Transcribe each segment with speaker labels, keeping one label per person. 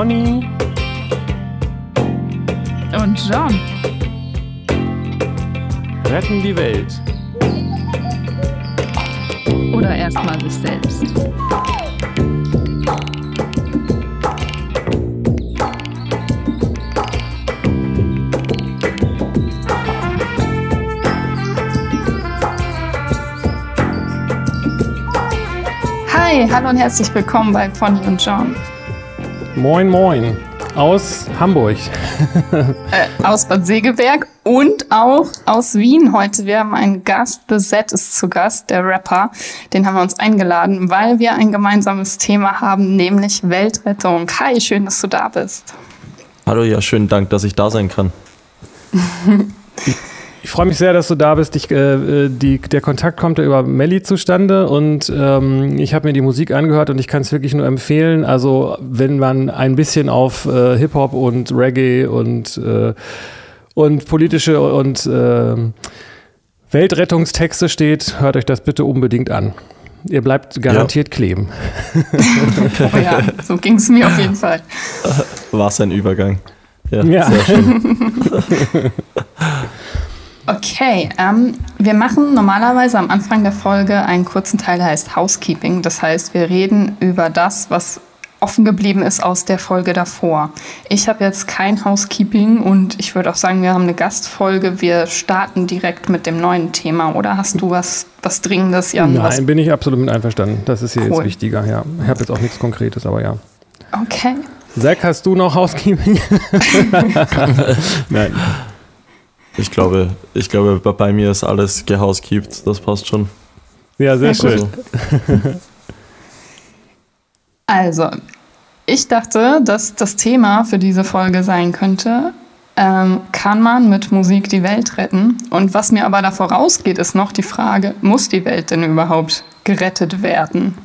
Speaker 1: Conny
Speaker 2: und John
Speaker 1: retten die Welt.
Speaker 2: Oder erstmal sich selbst. Hi, hallo und herzlich willkommen bei Pony und John.
Speaker 1: Moin, moin. Aus Hamburg.
Speaker 2: äh, aus Bad Segeberg und auch aus Wien heute. Wir haben einen Gast, The Set ist zu Gast, der Rapper. Den haben wir uns eingeladen, weil wir ein gemeinsames Thema haben, nämlich Weltrettung. Hi, schön, dass du da bist.
Speaker 3: Hallo, ja, schönen Dank, dass ich da sein kann.
Speaker 1: Ich freue mich sehr, dass du da bist. Ich, äh, die, der Kontakt kommt ja über Melly zustande und ähm, ich habe mir die Musik angehört und ich kann es wirklich nur empfehlen. Also wenn man ein bisschen auf äh, Hip-Hop und Reggae und, äh, und politische und äh, Weltrettungstexte steht, hört euch das bitte unbedingt an. Ihr bleibt garantiert ja. kleben.
Speaker 2: oh ja, so ging es mir auf jeden Fall.
Speaker 3: War es ein Übergang.
Speaker 1: Ja, ja. sehr schön.
Speaker 2: Okay, ähm, wir machen normalerweise am Anfang der Folge einen kurzen Teil, der heißt Housekeeping. Das heißt, wir reden über das, was offen geblieben ist aus der Folge davor. Ich habe jetzt kein Housekeeping und ich würde auch sagen, wir haben eine Gastfolge. Wir starten direkt mit dem neuen Thema. Oder hast du was, was Dringendes,
Speaker 1: Jan? Nein,
Speaker 2: was
Speaker 1: bin ich absolut mit einverstanden. Das ist hier cool. jetzt wichtiger. Ja, ich habe jetzt auch nichts Konkretes, aber ja.
Speaker 2: Okay.
Speaker 1: Zack, hast du noch Housekeeping?
Speaker 3: Nein. Ich glaube, ich glaube, bei mir ist alles gehousekeept. Das passt schon.
Speaker 1: Ja, sehr, sehr schön.
Speaker 2: Also, ich dachte, dass das Thema für diese Folge sein könnte, ähm, kann man mit Musik die Welt retten? Und was mir aber da vorausgeht, ist noch die Frage, muss die Welt denn überhaupt gerettet werden?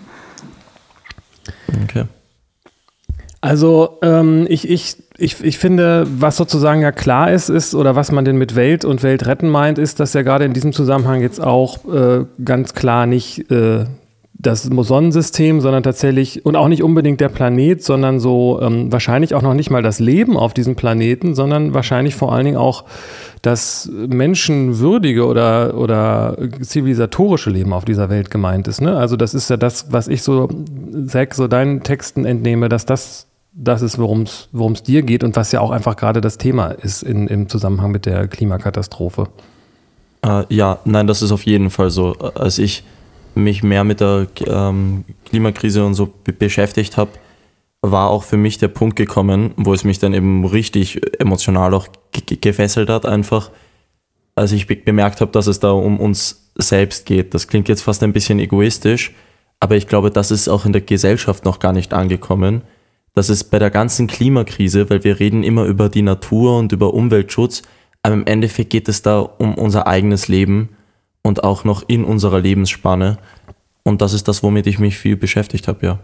Speaker 3: Okay.
Speaker 1: Also ähm, ich, ich, ich, ich finde, was sozusagen ja klar ist, ist, oder was man denn mit Welt und Weltretten meint, ist, dass ja gerade in diesem Zusammenhang jetzt auch äh, ganz klar nicht äh, das Sonnensystem, sondern tatsächlich, und auch nicht unbedingt der Planet, sondern so ähm, wahrscheinlich auch noch nicht mal das Leben auf diesem Planeten, sondern wahrscheinlich vor allen Dingen auch das menschenwürdige oder, oder zivilisatorische Leben auf dieser Welt gemeint ist. Ne? Also das ist ja das, was ich so, Zack, so deinen Texten entnehme, dass das das ist, worum es dir geht und was ja auch einfach gerade das Thema ist in, im Zusammenhang mit der Klimakatastrophe.
Speaker 3: Äh, ja, nein, das ist auf jeden Fall so. Als ich mich mehr mit der ähm, Klimakrise und so beschäftigt habe, war auch für mich der Punkt gekommen, wo es mich dann eben richtig emotional auch gefesselt hat, einfach, als ich be bemerkt habe, dass es da um uns selbst geht. Das klingt jetzt fast ein bisschen egoistisch, aber ich glaube, das ist auch in der Gesellschaft noch gar nicht angekommen. Dass es bei der ganzen Klimakrise, weil wir reden immer über die Natur und über Umweltschutz, aber im Endeffekt geht es da um unser eigenes Leben und auch noch in unserer Lebensspanne. Und das ist das, womit ich mich viel beschäftigt habe, ja.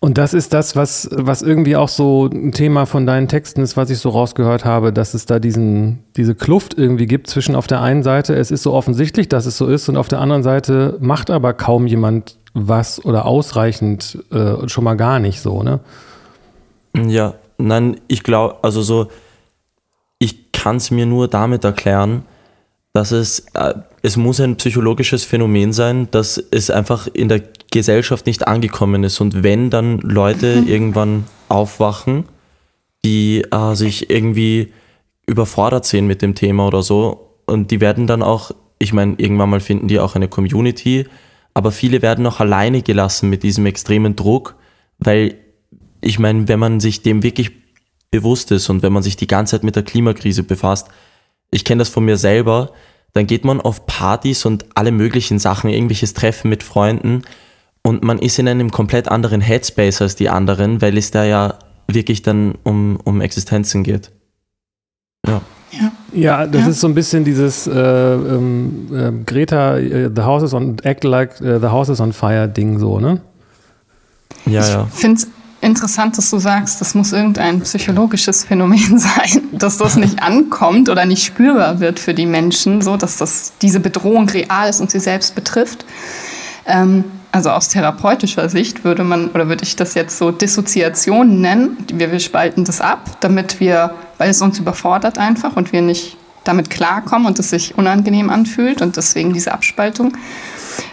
Speaker 1: Und das ist das, was, was irgendwie auch so ein Thema von deinen Texten ist, was ich so rausgehört habe, dass es da diesen, diese Kluft irgendwie gibt zwischen auf der einen Seite, es ist so offensichtlich, dass es so ist, und auf der anderen Seite macht aber kaum jemand was oder ausreichend äh, schon mal gar nicht so, ne?
Speaker 3: Ja, nein, ich glaube, also so, ich kann es mir nur damit erklären, dass es, äh, es muss ein psychologisches Phänomen sein, dass es einfach in der Gesellschaft nicht angekommen ist. Und wenn dann Leute mhm. irgendwann aufwachen, die äh, sich irgendwie überfordert sehen mit dem Thema oder so, und die werden dann auch, ich meine, irgendwann mal finden die auch eine Community, aber viele werden auch alleine gelassen mit diesem extremen Druck, weil ich meine, wenn man sich dem wirklich bewusst ist und wenn man sich die ganze Zeit mit der Klimakrise befasst, ich kenne das von mir selber, dann geht man auf Partys und alle möglichen Sachen, irgendwelches Treffen mit Freunden und man ist in einem komplett anderen Headspace als die anderen, weil es da ja wirklich dann um, um Existenzen geht.
Speaker 1: Ja. Ja, ja das ja. ist so ein bisschen dieses äh, äh, Greta, äh, the house is on, act like äh, the house is on fire Ding so, ne?
Speaker 2: Ja, ich ja. finde es interessant, dass du sagst, das muss irgendein psychologisches Phänomen sein, dass das nicht ankommt oder nicht spürbar wird für die Menschen, so dass das, diese Bedrohung real ist und sie selbst betrifft. Ähm, also aus therapeutischer Sicht würde man oder würde ich das jetzt so Dissoziation nennen. Wir, wir spalten das ab, damit wir, weil es uns überfordert einfach und wir nicht damit klarkommen und es sich unangenehm anfühlt und deswegen diese Abspaltung.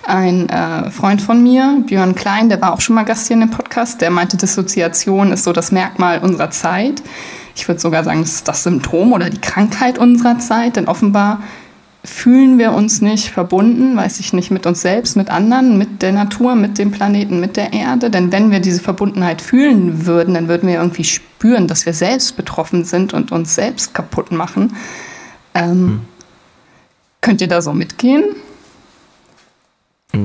Speaker 2: Ein äh, Freund von mir, Björn Klein, der war auch schon mal Gast hier in dem Podcast, der meinte, Dissoziation ist so das Merkmal unserer Zeit. Ich würde sogar sagen, es ist das Symptom oder die Krankheit unserer Zeit, denn offenbar fühlen wir uns nicht verbunden, weiß ich nicht, mit uns selbst, mit anderen, mit der Natur, mit dem Planeten, mit der Erde. Denn wenn wir diese Verbundenheit fühlen würden, dann würden wir irgendwie spüren, dass wir selbst betroffen sind und uns selbst kaputt machen. Ähm, hm. Könnt ihr da so mitgehen?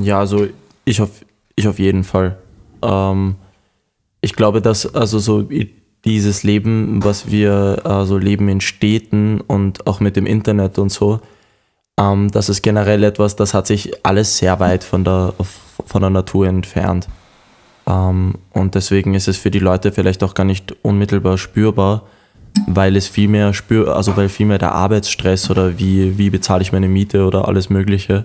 Speaker 3: Ja, also ich auf, ich auf jeden Fall. Ähm, ich glaube, dass also so dieses Leben, was wir also leben in Städten und auch mit dem Internet und so, ähm, das ist generell etwas, das hat sich alles sehr weit von der, von der Natur entfernt. Ähm, und deswegen ist es für die Leute vielleicht auch gar nicht unmittelbar spürbar, weil es viel mehr spür, also weil viel mehr der Arbeitsstress oder wie, wie bezahle ich meine Miete oder alles Mögliche,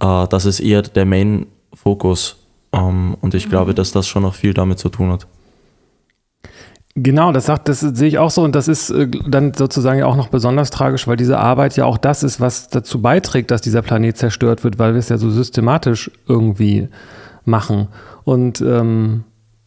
Speaker 3: äh, das ist eher der Main-Fokus. Ähm, und ich glaube, dass das schon noch viel damit zu tun hat.
Speaker 1: Genau, das sagt, das sehe ich auch so und das ist äh, dann sozusagen ja auch noch besonders tragisch, weil diese Arbeit ja auch das ist, was dazu beiträgt, dass dieser Planet zerstört wird, weil wir es ja so systematisch irgendwie machen. Und ähm,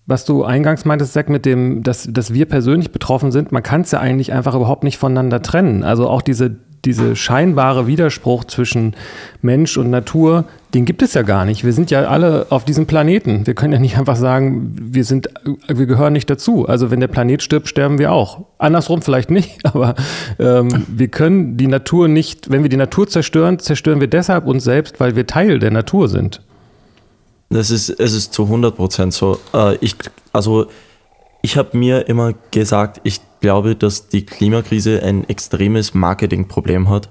Speaker 1: was du eingangs meintest, Zack, mit dem, dass, dass wir persönlich betroffen sind, man kann es ja eigentlich einfach überhaupt nicht voneinander trennen. Also auch diese diese scheinbare Widerspruch zwischen Mensch und Natur, den gibt es ja gar nicht. Wir sind ja alle auf diesem Planeten. Wir können ja nicht einfach sagen, wir sind, wir gehören nicht dazu. Also wenn der Planet stirbt, sterben wir auch. Andersrum vielleicht nicht, aber ähm, wir können die Natur nicht, wenn wir die Natur zerstören, zerstören wir deshalb uns selbst, weil wir Teil der Natur sind.
Speaker 3: Das ist, es ist zu 100 Prozent so. Äh, ich, also ich habe mir immer gesagt, ich glaube, dass die Klimakrise ein extremes Marketingproblem hat,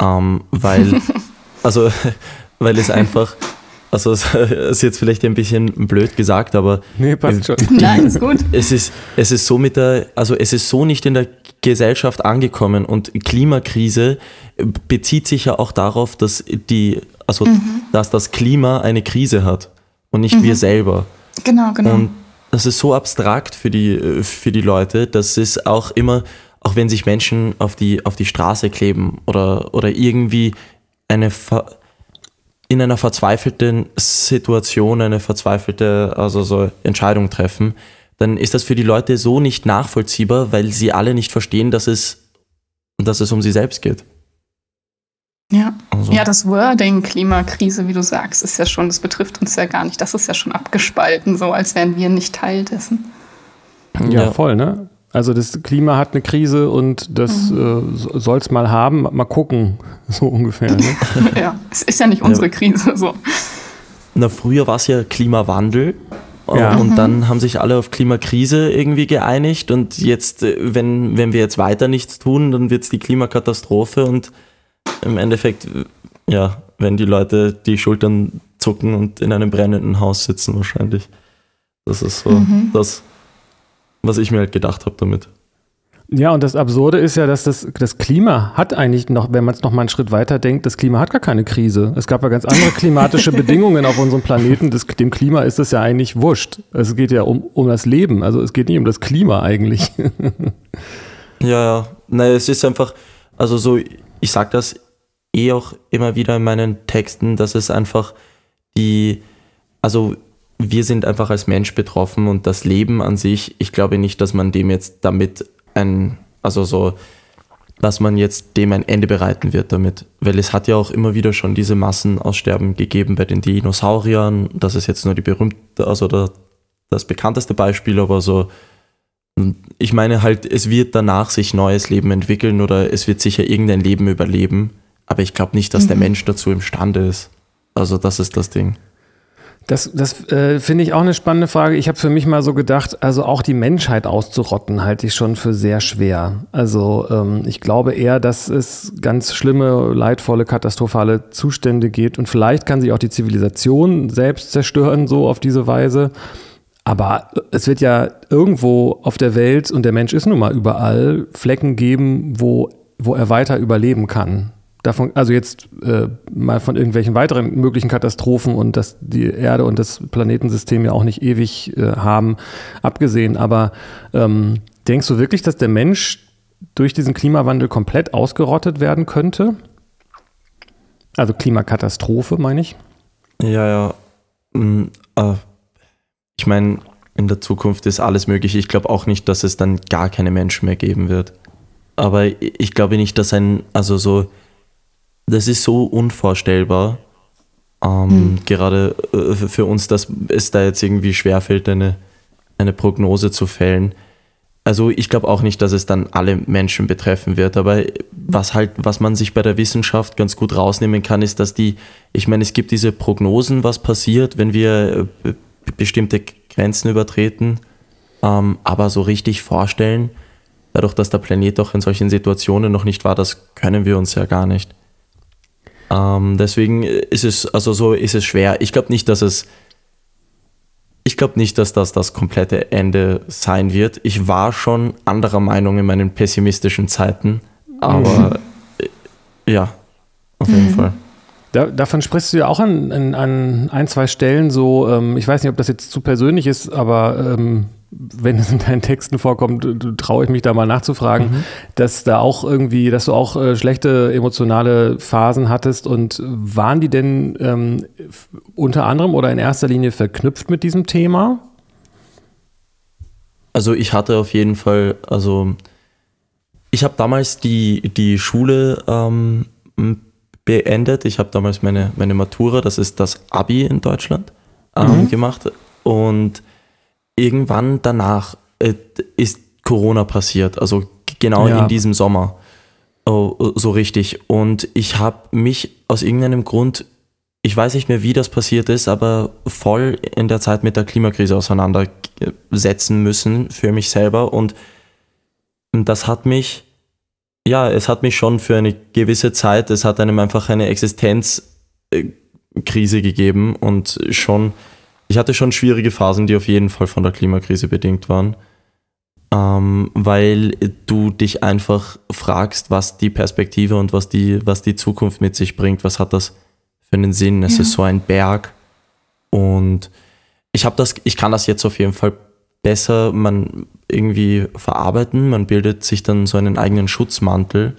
Speaker 3: ähm, weil, also, weil es einfach, also es ist jetzt vielleicht ein bisschen blöd gesagt, aber
Speaker 1: nee, passt schon.
Speaker 2: Die, Nein, ist gut.
Speaker 3: Es ist, es ist so mit der, also es ist so nicht in der Gesellschaft angekommen und Klimakrise bezieht sich ja auch darauf, dass die, also mhm. dass das Klima eine Krise hat und nicht mhm. wir selber.
Speaker 2: Genau, genau.
Speaker 3: Und das ist so abstrakt für die, äh, für die Leute, dass es auch immer, auch wenn sich Menschen auf die, auf die Straße kleben oder, oder irgendwie eine in einer verzweifelten Situation eine verzweifelte also so Entscheidung treffen, dann ist das für die Leute so nicht nachvollziehbar, weil sie alle nicht verstehen, dass es, dass es um sie selbst geht.
Speaker 2: Ja. Also. ja, das Wording Klimakrise, wie du sagst, ist ja schon, das betrifft uns ja gar nicht. Das ist ja schon abgespalten, so als wären wir nicht Teil dessen.
Speaker 1: Ja, ja. voll, ne? Also das Klima hat eine Krise und das mhm. äh, soll es mal haben, mal gucken, so ungefähr. Ne?
Speaker 2: ja, es ist ja nicht unsere ja. Krise so.
Speaker 3: Na, früher war es ja Klimawandel ja. und mhm. dann haben sich alle auf Klimakrise irgendwie geeinigt und jetzt, äh, wenn, wenn wir jetzt weiter nichts tun, dann wird es die Klimakatastrophe und im Endeffekt, ja, wenn die Leute die Schultern zucken und in einem brennenden Haus sitzen wahrscheinlich. Das ist so mhm. das, was ich mir halt gedacht habe damit.
Speaker 1: Ja, und das Absurde ist ja, dass das, das Klima hat eigentlich noch, wenn man es noch mal einen Schritt weiter denkt, das Klima hat gar keine Krise. Es gab ja ganz andere klimatische Bedingungen auf unserem Planeten. Das, dem Klima ist es ja eigentlich wurscht. Es geht ja um, um das Leben. Also es geht nicht um das Klima eigentlich.
Speaker 3: ja, ja. Nein, es ist einfach, also so, ich sage das eh auch immer wieder in meinen Texten, dass es einfach die, also wir sind einfach als Mensch betroffen und das Leben an sich, ich glaube nicht, dass man dem jetzt damit ein, also so, dass man jetzt dem ein Ende bereiten wird damit. Weil es hat ja auch immer wieder schon diese Massenaussterben gegeben bei den Dinosauriern. Das ist jetzt nur die berühmte, also das bekannteste Beispiel, aber so ich meine halt, es wird danach sich neues Leben entwickeln oder es wird sicher irgendein Leben überleben, aber ich glaube nicht, dass mhm. der Mensch dazu imstande ist. Also das ist das Ding.
Speaker 1: Das, das äh, finde ich auch eine spannende Frage. Ich habe für mich mal so gedacht, also auch die Menschheit auszurotten, halte ich schon für sehr schwer. Also ähm, ich glaube eher, dass es ganz schlimme, leidvolle, katastrophale Zustände geht und vielleicht kann sich auch die Zivilisation selbst zerstören, so auf diese Weise. Aber es wird ja irgendwo auf der Welt, und der Mensch ist nun mal überall, Flecken geben, wo, wo er weiter überleben kann. davon, also jetzt äh, mal von irgendwelchen weiteren möglichen Katastrophen und dass die Erde und das Planetensystem ja auch nicht ewig äh, haben, abgesehen. Aber ähm, denkst du wirklich, dass der Mensch durch diesen Klimawandel komplett ausgerottet werden könnte? Also Klimakatastrophe, meine ich?
Speaker 3: Ja, ja. Mm, äh, ich meine, in der Zukunft ist alles möglich. Ich glaube auch nicht, dass es dann gar keine Menschen mehr geben wird. Aber ich glaube nicht, dass ein, also so, das ist so unvorstellbar, ähm, hm. gerade äh, für uns, dass es da jetzt irgendwie schwerfällt, eine, eine Prognose zu fällen. Also ich glaube auch nicht, dass es dann alle Menschen betreffen wird, aber was halt, was man sich bei der Wissenschaft ganz gut rausnehmen kann, ist, dass die, ich meine, es gibt diese Prognosen, was passiert, wenn wir äh, bestimmte Grenzen übertreten, ähm, aber so richtig vorstellen, dadurch, dass der Planet auch in solchen Situationen noch nicht war, das können wir uns ja gar nicht. Ähm, deswegen ist es, also so ist es schwer. Ich glaube nicht, dass es ich glaube nicht, dass das das komplette Ende sein wird. Ich war schon anderer Meinung in meinen pessimistischen Zeiten, aber mhm. ja, auf jeden mhm. Fall.
Speaker 1: Da, davon sprichst du ja auch an, an, an ein, zwei Stellen so, ähm, ich weiß nicht, ob das jetzt zu persönlich ist, aber ähm, wenn es in deinen Texten vorkommt, traue ich mich da mal nachzufragen, mhm. dass da auch irgendwie, dass du auch äh, schlechte emotionale Phasen hattest und waren die denn ähm, unter anderem oder in erster Linie verknüpft mit diesem Thema?
Speaker 3: Also ich hatte auf jeden Fall, also ich habe damals die, die Schule ähm, beendet. Ich habe damals meine, meine Matura, das ist das Abi in Deutschland, ähm, mhm. gemacht und irgendwann danach äh, ist Corona passiert, also genau ja. in diesem Sommer. Oh, so richtig. Und ich habe mich aus irgendeinem Grund, ich weiß nicht mehr, wie das passiert ist, aber voll in der Zeit mit der Klimakrise auseinandersetzen müssen für mich selber. Und das hat mich, ja, es hat mich schon für eine gewisse Zeit, es hat einem einfach eine Existenzkrise gegeben und schon ich hatte schon schwierige Phasen, die auf jeden Fall von der Klimakrise bedingt waren, ähm, weil du dich einfach fragst, was die Perspektive und was die, was die Zukunft mit sich bringt. Was hat das für einen Sinn? Es ja. ist so ein Berg und ich habe das, ich kann das jetzt auf jeden Fall besser man irgendwie verarbeiten. Man bildet sich dann so einen eigenen Schutzmantel.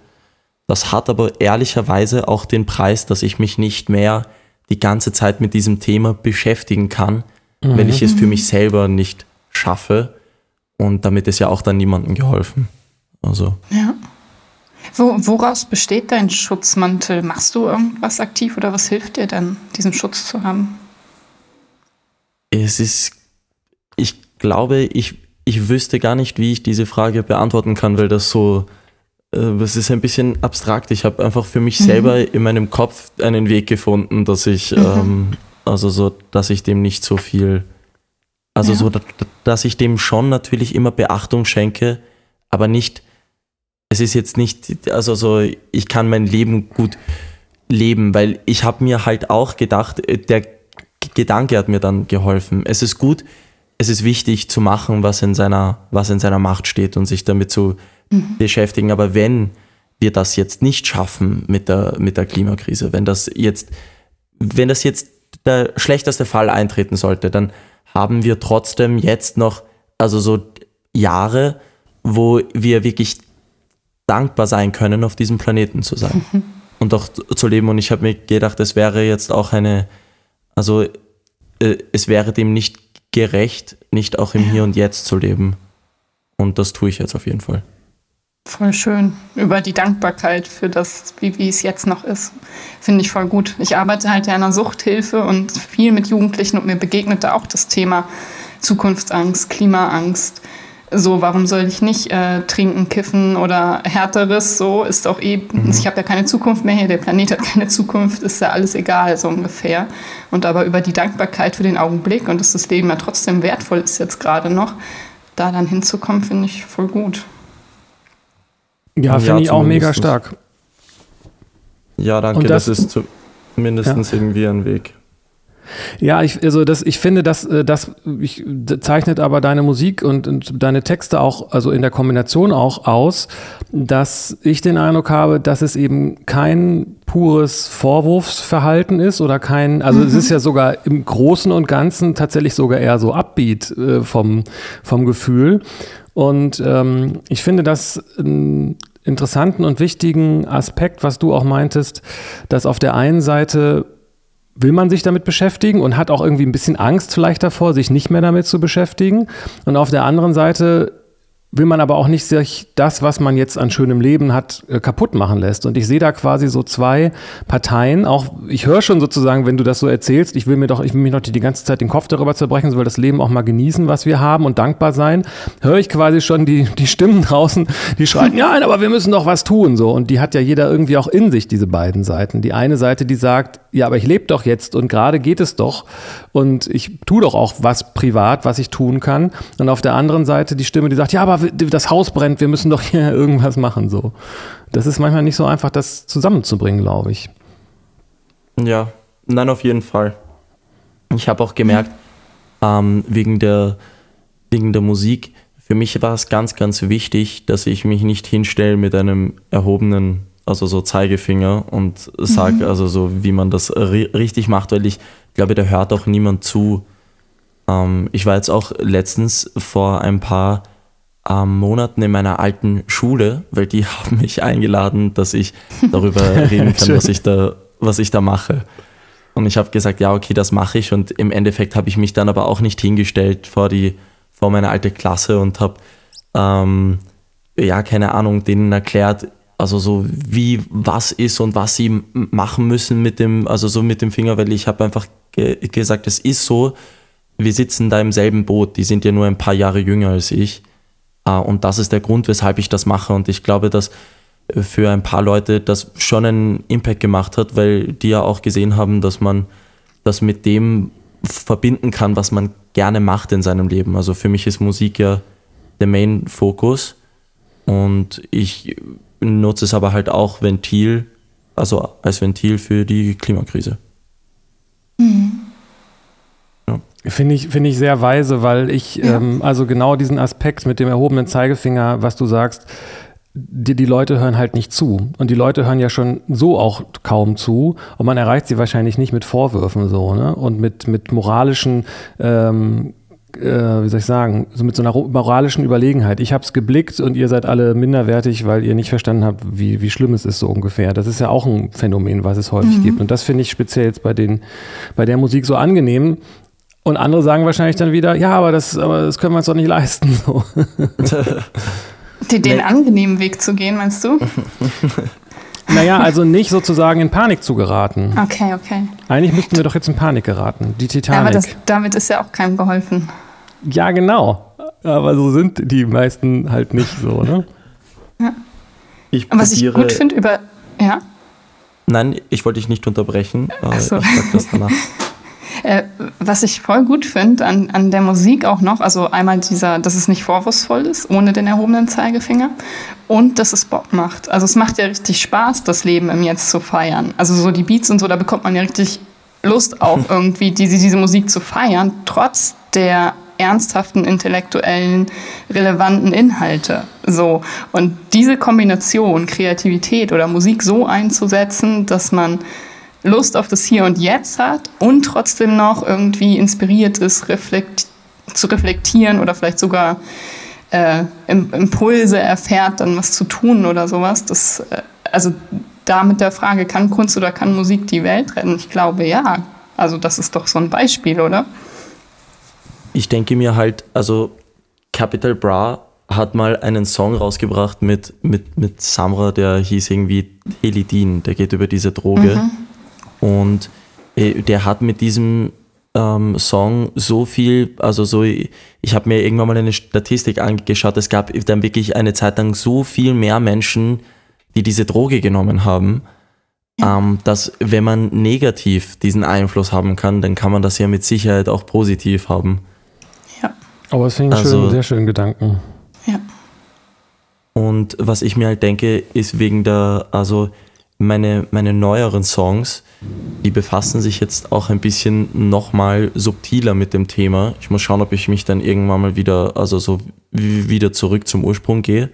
Speaker 3: Das hat aber ehrlicherweise auch den Preis, dass ich mich nicht mehr die ganze Zeit mit diesem Thema beschäftigen kann, mhm. wenn ich es für mich selber nicht schaffe. Und damit ist ja auch dann niemandem geholfen. Also.
Speaker 2: Ja. Wo, woraus besteht dein Schutzmantel? Machst du irgendwas aktiv oder was hilft dir denn, diesen Schutz zu haben?
Speaker 3: Es ist, ich glaube, ich, ich wüsste gar nicht, wie ich diese Frage beantworten kann, weil das so, äh, das ist ein bisschen abstrakt. Ich habe einfach für mich mhm. selber in meinem Kopf einen Weg gefunden, dass ich, mhm. ähm, also so, dass ich dem nicht so viel, also ja. so, dass ich dem schon natürlich immer Beachtung schenke, aber nicht, es ist jetzt nicht, also so, ich kann mein Leben gut leben, weil ich habe mir halt auch gedacht, äh, der Gedanke hat mir dann geholfen. Es ist gut, es ist wichtig zu machen, was in seiner, was in seiner Macht steht und sich damit zu mhm. beschäftigen. Aber wenn wir das jetzt nicht schaffen mit der, mit der Klimakrise, wenn das jetzt, wenn das jetzt der schlechteste Fall eintreten sollte, dann haben wir trotzdem jetzt noch, also so Jahre, wo wir wirklich dankbar sein können, auf diesem Planeten zu sein mhm. und auch zu leben. Und ich habe mir gedacht, es wäre jetzt auch eine, also äh, es wäre dem nicht gerecht, nicht auch im Hier und Jetzt zu leben. Und das tue ich jetzt auf jeden Fall.
Speaker 2: Voll schön. Über die Dankbarkeit für das, wie, wie es jetzt noch ist. Finde ich voll gut. Ich arbeite halt ja in einer Suchthilfe und viel mit Jugendlichen und mir begegnet da auch das Thema Zukunftsangst, Klimaangst. So, warum soll ich nicht äh, trinken, kiffen oder härteres? So ist auch eh, mhm. ich habe ja keine Zukunft mehr hier, der Planet hat keine Zukunft, ist ja alles egal, so ungefähr. Und aber über die Dankbarkeit für den Augenblick und dass das Leben ja trotzdem wertvoll ist jetzt gerade noch, da dann hinzukommen, finde ich voll gut.
Speaker 1: Ja, finde ich auch mega stark.
Speaker 3: Ja, danke, das, das, ist zumindest ja. irgendwie ein Weg.
Speaker 1: Ja, ich, also das, ich finde, dass äh, das ich, zeichnet aber deine Musik und, und, deine Texte auch, also in der Kombination auch aus, dass ich den Eindruck habe, dass es eben kein pures Vorwurfsverhalten ist oder kein, also mhm. es ist ja sogar im Großen und Ganzen tatsächlich sogar eher so Upbeat äh, vom, vom Gefühl. Und ähm, ich finde das einen interessanten und wichtigen Aspekt, was du auch meintest, dass auf der einen Seite will man sich damit beschäftigen und hat auch irgendwie ein bisschen Angst vielleicht davor, sich nicht mehr damit zu beschäftigen. Und auf der anderen Seite will man aber auch nicht sich das, was man jetzt an schönem Leben hat, äh, kaputt machen lässt. Und ich sehe da quasi so zwei Parteien. Auch ich höre schon sozusagen, wenn du das so erzählst, ich will mir doch, ich will mich noch die, die ganze Zeit den Kopf darüber zerbrechen, so will das Leben auch mal genießen, was wir haben und dankbar sein. Höre ich quasi schon die, die Stimmen draußen, die schreien, ja, aber wir müssen doch was tun. So. Und die hat ja jeder irgendwie auch in sich, diese beiden Seiten. Die eine Seite, die sagt, ja, aber ich lebe doch jetzt und gerade geht es doch. Und ich tue doch auch was privat, was ich tun kann. Und auf der anderen Seite die Stimme, die sagt, ja, aber das Haus brennt, wir müssen doch hier irgendwas machen. So. Das ist manchmal nicht so einfach, das zusammenzubringen, glaube ich.
Speaker 3: Ja, nein, auf jeden Fall. Ich habe auch gemerkt, ähm, wegen, der, wegen der Musik, für mich war es ganz, ganz wichtig, dass ich mich nicht hinstelle mit einem erhobenen, also so Zeigefinger und sage, mhm. also so, wie man das richtig macht, weil ich glaube, da hört auch niemand zu. Ähm, ich war jetzt auch letztens vor ein paar ähm, Monaten in meiner alten Schule, weil die haben mich eingeladen, dass ich darüber reden kann, was ich da, was ich da mache. Und ich habe gesagt, ja, okay, das mache ich. Und im Endeffekt habe ich mich dann aber auch nicht hingestellt vor die, vor meine alte Klasse und habe, ähm, ja, keine Ahnung, denen erklärt, also so wie was ist und was sie machen müssen mit dem, also so mit dem Finger, weil ich habe einfach ge gesagt, es ist so, wir sitzen da im selben Boot, die sind ja nur ein paar Jahre jünger als ich und das ist der Grund, weshalb ich das mache. Und ich glaube, dass für ein paar Leute das schon einen Impact gemacht hat, weil die ja auch gesehen haben, dass man das mit dem verbinden kann, was man gerne macht in seinem Leben. Also für mich ist Musik ja der Main-Fokus und ich nutze es aber halt auch Ventil, also als Ventil für die Klimakrise.
Speaker 1: Mhm. Finde ich, finde ich sehr weise, weil ich, ja. ähm, also genau diesen Aspekt mit dem erhobenen Zeigefinger, was du sagst, die, die Leute hören halt nicht zu. Und die Leute hören ja schon so auch kaum zu. Und man erreicht sie wahrscheinlich nicht mit Vorwürfen so, ne? Und mit, mit moralischen, ähm, äh, wie soll ich sagen, so mit so einer moralischen Überlegenheit. Ich habe es geblickt und ihr seid alle minderwertig, weil ihr nicht verstanden habt, wie, wie schlimm es ist so ungefähr. Das ist ja auch ein Phänomen, was es häufig mhm. gibt. Und das finde ich speziell jetzt bei, den, bei der Musik so angenehm, und andere sagen wahrscheinlich dann wieder, ja, aber das, aber das können wir uns doch nicht leisten. So.
Speaker 2: Den, den angenehmen Weg zu gehen, meinst du?
Speaker 1: Naja, also nicht sozusagen in Panik zu geraten.
Speaker 2: Okay, okay.
Speaker 1: Eigentlich müssten wir doch jetzt in Panik geraten. Die Titanic. Ja, aber das,
Speaker 2: damit ist ja auch keinem geholfen.
Speaker 1: Ja, genau. Aber so sind die meisten halt nicht so, ne?
Speaker 2: Ja. Ich Was ich gut finde über. Ja?
Speaker 3: Nein, ich wollte dich nicht unterbrechen. Ach so. Ich sag das danach.
Speaker 2: Äh, was ich voll gut finde an, an der Musik auch noch, also einmal dieser, dass es nicht vorwurfsvoll ist, ohne den erhobenen Zeigefinger und dass es Bock macht. Also es macht ja richtig Spaß, das Leben im Jetzt zu feiern. Also so die Beats und so, da bekommt man ja richtig Lust auch irgendwie, diese, diese Musik zu feiern, trotz der ernsthaften, intellektuellen, relevanten Inhalte. So. Und diese Kombination, Kreativität oder Musik so einzusetzen, dass man Lust auf das Hier und Jetzt hat und trotzdem noch irgendwie inspiriert ist, reflekt zu reflektieren oder vielleicht sogar äh, Impulse erfährt, dann was zu tun oder sowas. Das, äh, also da mit der Frage, kann Kunst oder kann Musik die Welt retten? Ich glaube ja. Also das ist doch so ein Beispiel, oder?
Speaker 3: Ich denke mir halt, also Capital Bra hat mal einen Song rausgebracht mit, mit, mit Samra, der hieß irgendwie Helidin, der geht über diese Droge. Mhm. Und äh, der hat mit diesem ähm, Song so viel, also so, ich habe mir irgendwann mal eine Statistik angeschaut, es gab dann wirklich eine Zeit lang so viel mehr Menschen, die diese Droge genommen haben, ja. ähm, dass wenn man negativ diesen Einfluss haben kann, dann kann man das ja mit Sicherheit auch positiv haben.
Speaker 1: Ja. Aber es ich also, schön, sehr schönen Gedanken.
Speaker 2: Ja.
Speaker 3: Und was ich mir halt denke, ist wegen der, also meine, meine neueren Songs, die befassen sich jetzt auch ein bisschen nochmal subtiler mit dem Thema. Ich muss schauen, ob ich mich dann irgendwann mal wieder, also so wieder zurück zum Ursprung gehe.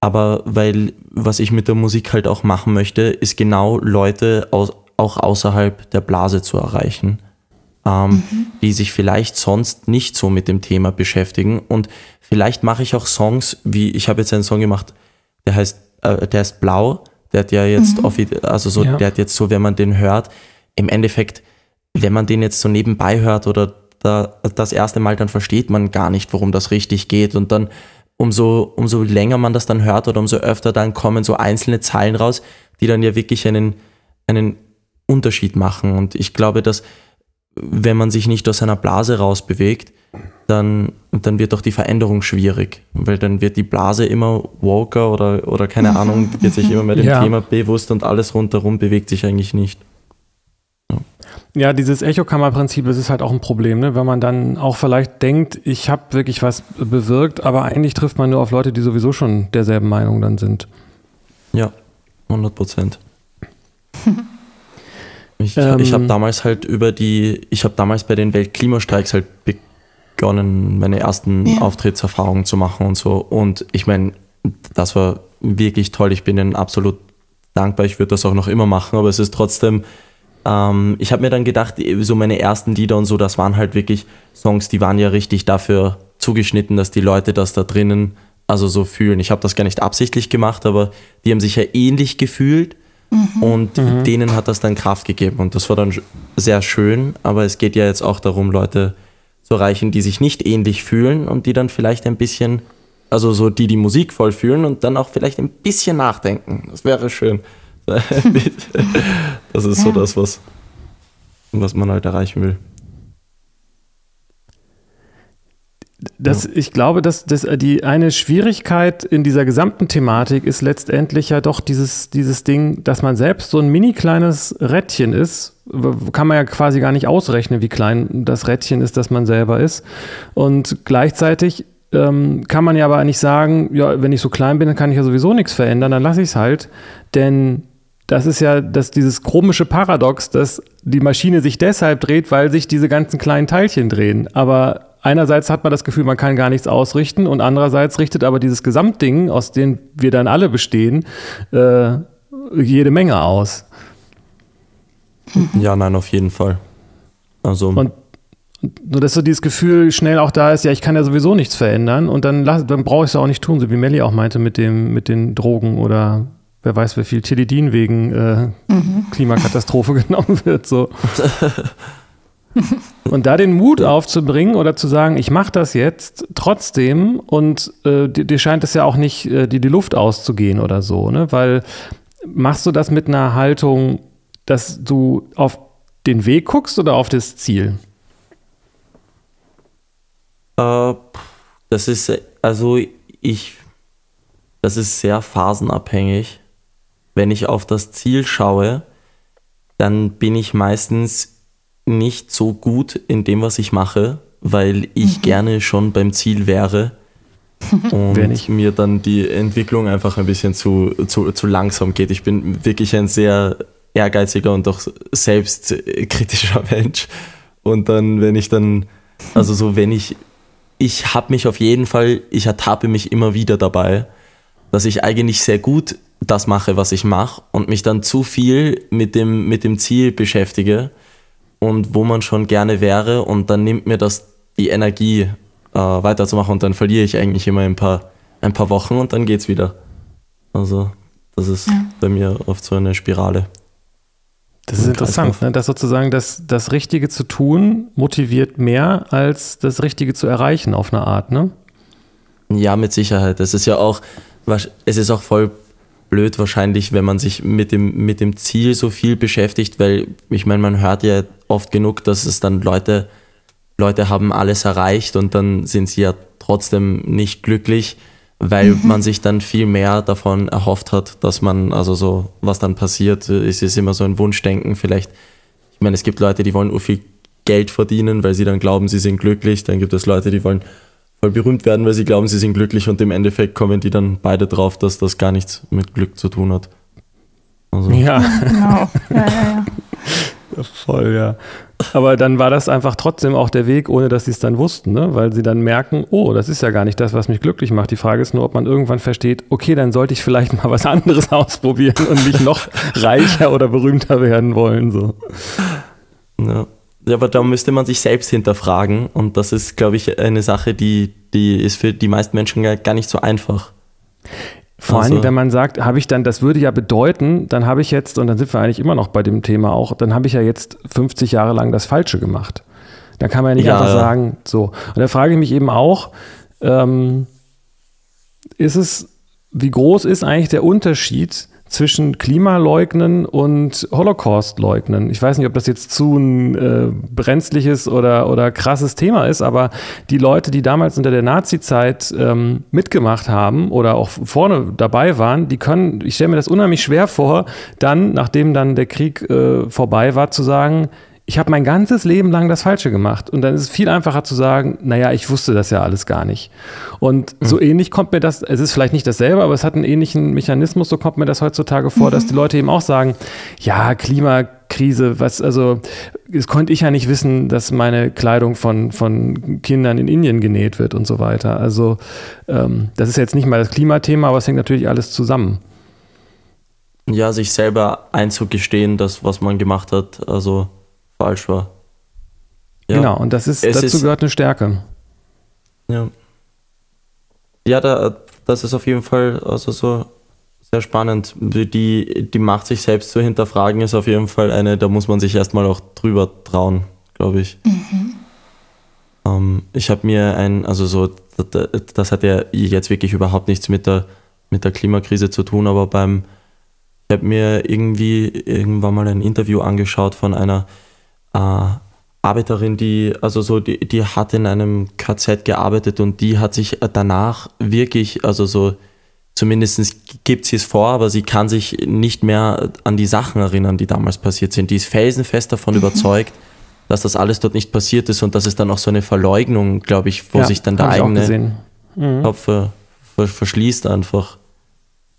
Speaker 3: Aber weil, was ich mit der Musik halt auch machen möchte, ist genau Leute aus, auch außerhalb der Blase zu erreichen, ähm, mhm. die sich vielleicht sonst nicht so mit dem Thema beschäftigen. Und vielleicht mache ich auch Songs, wie ich habe jetzt einen Song gemacht, der heißt, äh, der ist Blau der hat ja jetzt, mhm. also so, ja. der hat jetzt so, wenn man den hört, im Endeffekt, wenn man den jetzt so nebenbei hört oder da, das erste Mal, dann versteht man gar nicht, worum das richtig geht. Und dann, umso, umso länger man das dann hört oder umso öfter, dann kommen so einzelne Zeilen raus, die dann ja wirklich einen, einen Unterschied machen. Und ich glaube, dass wenn man sich nicht aus seiner Blase rausbewegt, dann, dann wird auch die Veränderung schwierig, weil dann wird die Blase immer woker oder, oder keine Ahnung, wird sich immer mehr dem ja. Thema bewusst und alles rundherum bewegt sich eigentlich nicht.
Speaker 1: Ja, ja dieses Echokammerprinzip, das ist halt auch ein Problem, ne? wenn man dann auch vielleicht denkt, ich habe wirklich was bewirkt, aber eigentlich trifft man nur auf Leute, die sowieso schon derselben Meinung dann sind.
Speaker 3: Ja, 100 Prozent. Ich, ähm, ich habe damals halt über die, ich habe damals bei den Weltklimastreiks halt begonnen, meine ersten ja. Auftrittserfahrungen zu machen und so. Und ich meine, das war wirklich toll. Ich bin ihnen absolut dankbar. Ich würde das auch noch immer machen, aber es ist trotzdem, ähm, ich habe mir dann gedacht, so meine ersten Lieder und so, das waren halt wirklich Songs, die waren ja richtig dafür zugeschnitten, dass die Leute das da drinnen also so fühlen. Ich habe das gar nicht absichtlich gemacht, aber die haben sich ja ähnlich gefühlt mhm. und mhm. denen hat das dann Kraft gegeben und das war dann sehr schön, aber es geht ja jetzt auch darum, Leute zu erreichen, die sich nicht ähnlich fühlen und die dann vielleicht ein bisschen, also so die die Musik voll fühlen und dann auch vielleicht ein bisschen nachdenken. Das wäre schön. Das ist so das, was, was man halt erreichen will.
Speaker 1: Das, ja. Ich glaube, dass, dass die eine Schwierigkeit in dieser gesamten Thematik ist letztendlich ja doch dieses, dieses Ding, dass man selbst so ein mini kleines Rädchen ist. Kann man ja quasi gar nicht ausrechnen, wie klein das Rädchen ist, das man selber ist. Und gleichzeitig ähm, kann man ja aber nicht sagen, ja, wenn ich so klein bin, dann kann ich ja sowieso nichts verändern, dann lasse ich es halt. Denn das ist ja das, dieses komische Paradox, dass die Maschine sich deshalb dreht, weil sich diese ganzen kleinen Teilchen drehen. Aber einerseits hat man das Gefühl, man kann gar nichts ausrichten und andererseits richtet aber dieses Gesamtding, aus dem wir dann alle bestehen, äh, jede Menge aus.
Speaker 3: Ja, nein, auf jeden Fall. Also.
Speaker 1: Und nur dass so dieses Gefühl schnell auch da ist, ja, ich kann ja sowieso nichts verändern und dann, dann brauche ich es auch nicht tun, so wie Melly auch meinte mit, dem, mit den Drogen oder wer weiß, wie viel Tilidin wegen äh, mhm. Klimakatastrophe genommen wird. So. und da den Mut aufzubringen oder zu sagen, ich mache das jetzt trotzdem und äh, dir, scheint es ja auch nicht, äh, dir die Luft auszugehen oder so, ne? Weil machst du das mit einer Haltung, dass du auf den Weg guckst oder auf das Ziel?
Speaker 3: Äh, das ist, also ich, das ist sehr phasenabhängig. Wenn ich auf das Ziel schaue, dann bin ich meistens nicht so gut in dem, was ich mache, weil ich mhm. gerne schon beim Ziel wäre und mir dann die Entwicklung einfach ein bisschen zu, zu, zu langsam geht. Ich bin wirklich ein sehr ehrgeiziger und doch selbstkritischer Mensch. Und dann, wenn ich dann, also so, wenn ich, ich habe mich auf jeden Fall, ich ertappe mich immer wieder dabei, dass ich eigentlich sehr gut das mache, was ich mache und mich dann zu viel mit dem, mit dem Ziel beschäftige und wo man schon gerne wäre und dann nimmt mir das die Energie äh, weiterzumachen und dann verliere ich eigentlich immer ein paar, ein paar Wochen und dann geht's wieder. Also das ist ja. bei mir oft so eine Spirale.
Speaker 1: Das ist interessant, ne? dass sozusagen das, das Richtige zu tun motiviert mehr als das Richtige zu erreichen auf eine Art, ne?
Speaker 3: Ja, mit Sicherheit. Es ist ja auch, es ist auch voll blöd wahrscheinlich, wenn man sich mit dem, mit dem Ziel so viel beschäftigt, weil ich meine, man hört ja oft genug, dass es dann Leute, Leute haben alles erreicht und dann sind sie ja trotzdem nicht glücklich, weil mhm. man sich dann viel mehr davon erhofft hat, dass man, also so, was dann passiert, ist, ist immer so ein Wunschdenken. Vielleicht, ich meine, es gibt Leute, die wollen nur viel Geld verdienen, weil sie dann glauben, sie sind glücklich. Dann gibt es Leute, die wollen voll berühmt werden, weil sie glauben, sie sind glücklich und im Endeffekt kommen die dann beide drauf, dass das gar nichts mit Glück zu tun hat.
Speaker 1: Also. Ja. Genau. Ja, ja, ja. Voll, ja. Aber dann war das einfach trotzdem auch der Weg, ohne dass sie es dann wussten, ne? weil sie dann merken, oh, das ist ja gar nicht das, was mich glücklich macht. Die Frage ist nur, ob man irgendwann versteht, okay, dann sollte ich vielleicht mal was anderes ausprobieren und nicht noch reicher oder berühmter werden wollen. So.
Speaker 3: Ja. ja, aber da müsste man sich selbst hinterfragen und das ist, glaube ich, eine Sache, die, die ist für die meisten Menschen gar nicht so einfach.
Speaker 1: Vor also. allem, wenn man sagt, habe ich dann, das würde ja bedeuten, dann habe ich jetzt, und dann sind wir eigentlich immer noch bei dem Thema auch, dann habe ich ja jetzt 50 Jahre lang das Falsche gemacht. Da kann man ja nicht ja, einfach ja. sagen, so. Und da frage ich mich eben auch, ähm, ist es, wie groß ist eigentlich der Unterschied zwischen Klimaleugnen und Holocaust-Leugnen. Ich weiß nicht, ob das jetzt zu ein äh, brenzliches oder, oder krasses Thema ist, aber die Leute, die damals unter der Nazi-Zeit ähm, mitgemacht haben oder auch vorne dabei waren, die können, ich stelle mir das unheimlich schwer vor, dann, nachdem dann der Krieg äh, vorbei war, zu sagen, ich habe mein ganzes Leben lang das Falsche gemacht. Und dann ist es viel einfacher zu sagen, naja, ich wusste das ja alles gar nicht. Und mhm. so ähnlich kommt mir das, es ist vielleicht nicht dasselbe, aber es hat einen ähnlichen Mechanismus, so kommt mir das heutzutage vor, mhm. dass die Leute eben auch sagen, ja, Klimakrise, was, also, es konnte ich ja nicht wissen, dass meine Kleidung von, von Kindern in Indien genäht wird und so weiter. Also, ähm, das ist jetzt nicht mal das Klimathema, aber es hängt natürlich alles zusammen.
Speaker 3: Ja, sich selber einzugestehen, das, was man gemacht hat, also falsch war.
Speaker 1: Ja. Genau, und das ist, dazu ist, gehört eine Stärke.
Speaker 3: Ja. Ja, da, das ist auf jeden Fall also so sehr spannend. Die, die Macht, sich selbst zu hinterfragen, ist auf jeden Fall eine, da muss man sich erstmal auch drüber trauen, glaube ich. Mhm. Ähm, ich habe mir ein, also so, das, das hat ja jetzt wirklich überhaupt nichts mit der, mit der Klimakrise zu tun, aber beim, ich habe mir irgendwie irgendwann mal ein Interview angeschaut von einer äh, Arbeiterin, die, also so, die, die hat in einem KZ gearbeitet und die hat sich danach wirklich, also so, zumindest gibt sie es vor, aber sie kann sich nicht mehr an die Sachen erinnern, die damals passiert sind. Die ist felsenfest davon mhm. überzeugt, dass das alles dort nicht passiert ist und dass es dann auch so eine Verleugnung, glaube ich, wo ja, sich dann der eigene mhm. Kopf ver, ver, verschließt einfach.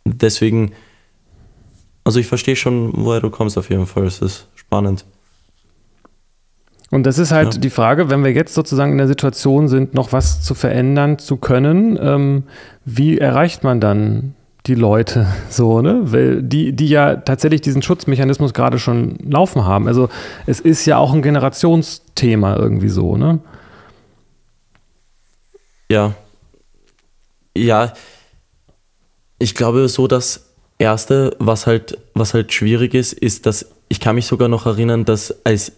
Speaker 3: Deswegen, also ich verstehe schon, woher du kommst auf jeden Fall. Es ist spannend.
Speaker 1: Und das ist halt ja. die Frage, wenn wir jetzt sozusagen in der Situation sind, noch was zu verändern zu können, ähm, wie erreicht man dann die Leute so, ne? Weil die, die ja tatsächlich diesen Schutzmechanismus gerade schon laufen haben. Also es ist ja auch ein Generationsthema irgendwie so, ne?
Speaker 3: Ja. Ja. Ich glaube so, das Erste, was halt, was halt schwierig ist, ist, dass ich kann mich sogar noch erinnern, dass als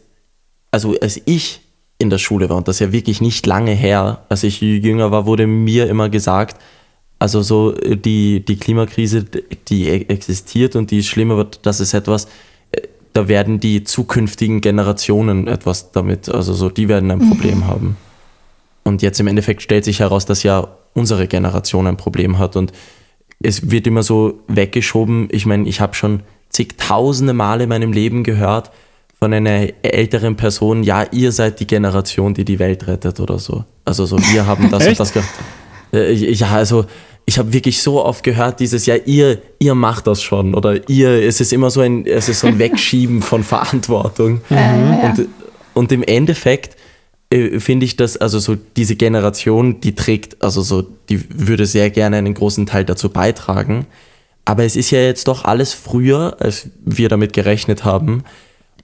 Speaker 3: also als ich in der Schule war, und das ist ja wirklich nicht lange her, als ich jünger war, wurde mir immer gesagt, also so die, die Klimakrise, die e-, existiert und die ist schlimm, aber das ist etwas, äh, da werden die zukünftigen Generationen etwas damit, also so, die werden ein mhm. Problem haben. Und jetzt im Endeffekt stellt sich heraus, dass ja unsere Generation ein Problem hat und es wird immer so weggeschoben. Ich meine, ich habe schon zigtausende Male in meinem Leben gehört, von einer älteren Person, ja, ihr seid die Generation, die die Welt rettet oder so. Also so, wir haben das und das gemacht. Äh, ja, also ich habe wirklich so oft gehört, dieses ja, ihr, ihr macht das schon oder ihr, es ist immer so ein, es ist so ein Wegschieben von Verantwortung. Mhm. Und, und im Endeffekt äh, finde ich, dass also so diese Generation, die trägt, also so, die würde sehr gerne einen großen Teil dazu beitragen. Aber es ist ja jetzt doch alles früher, als wir damit gerechnet haben.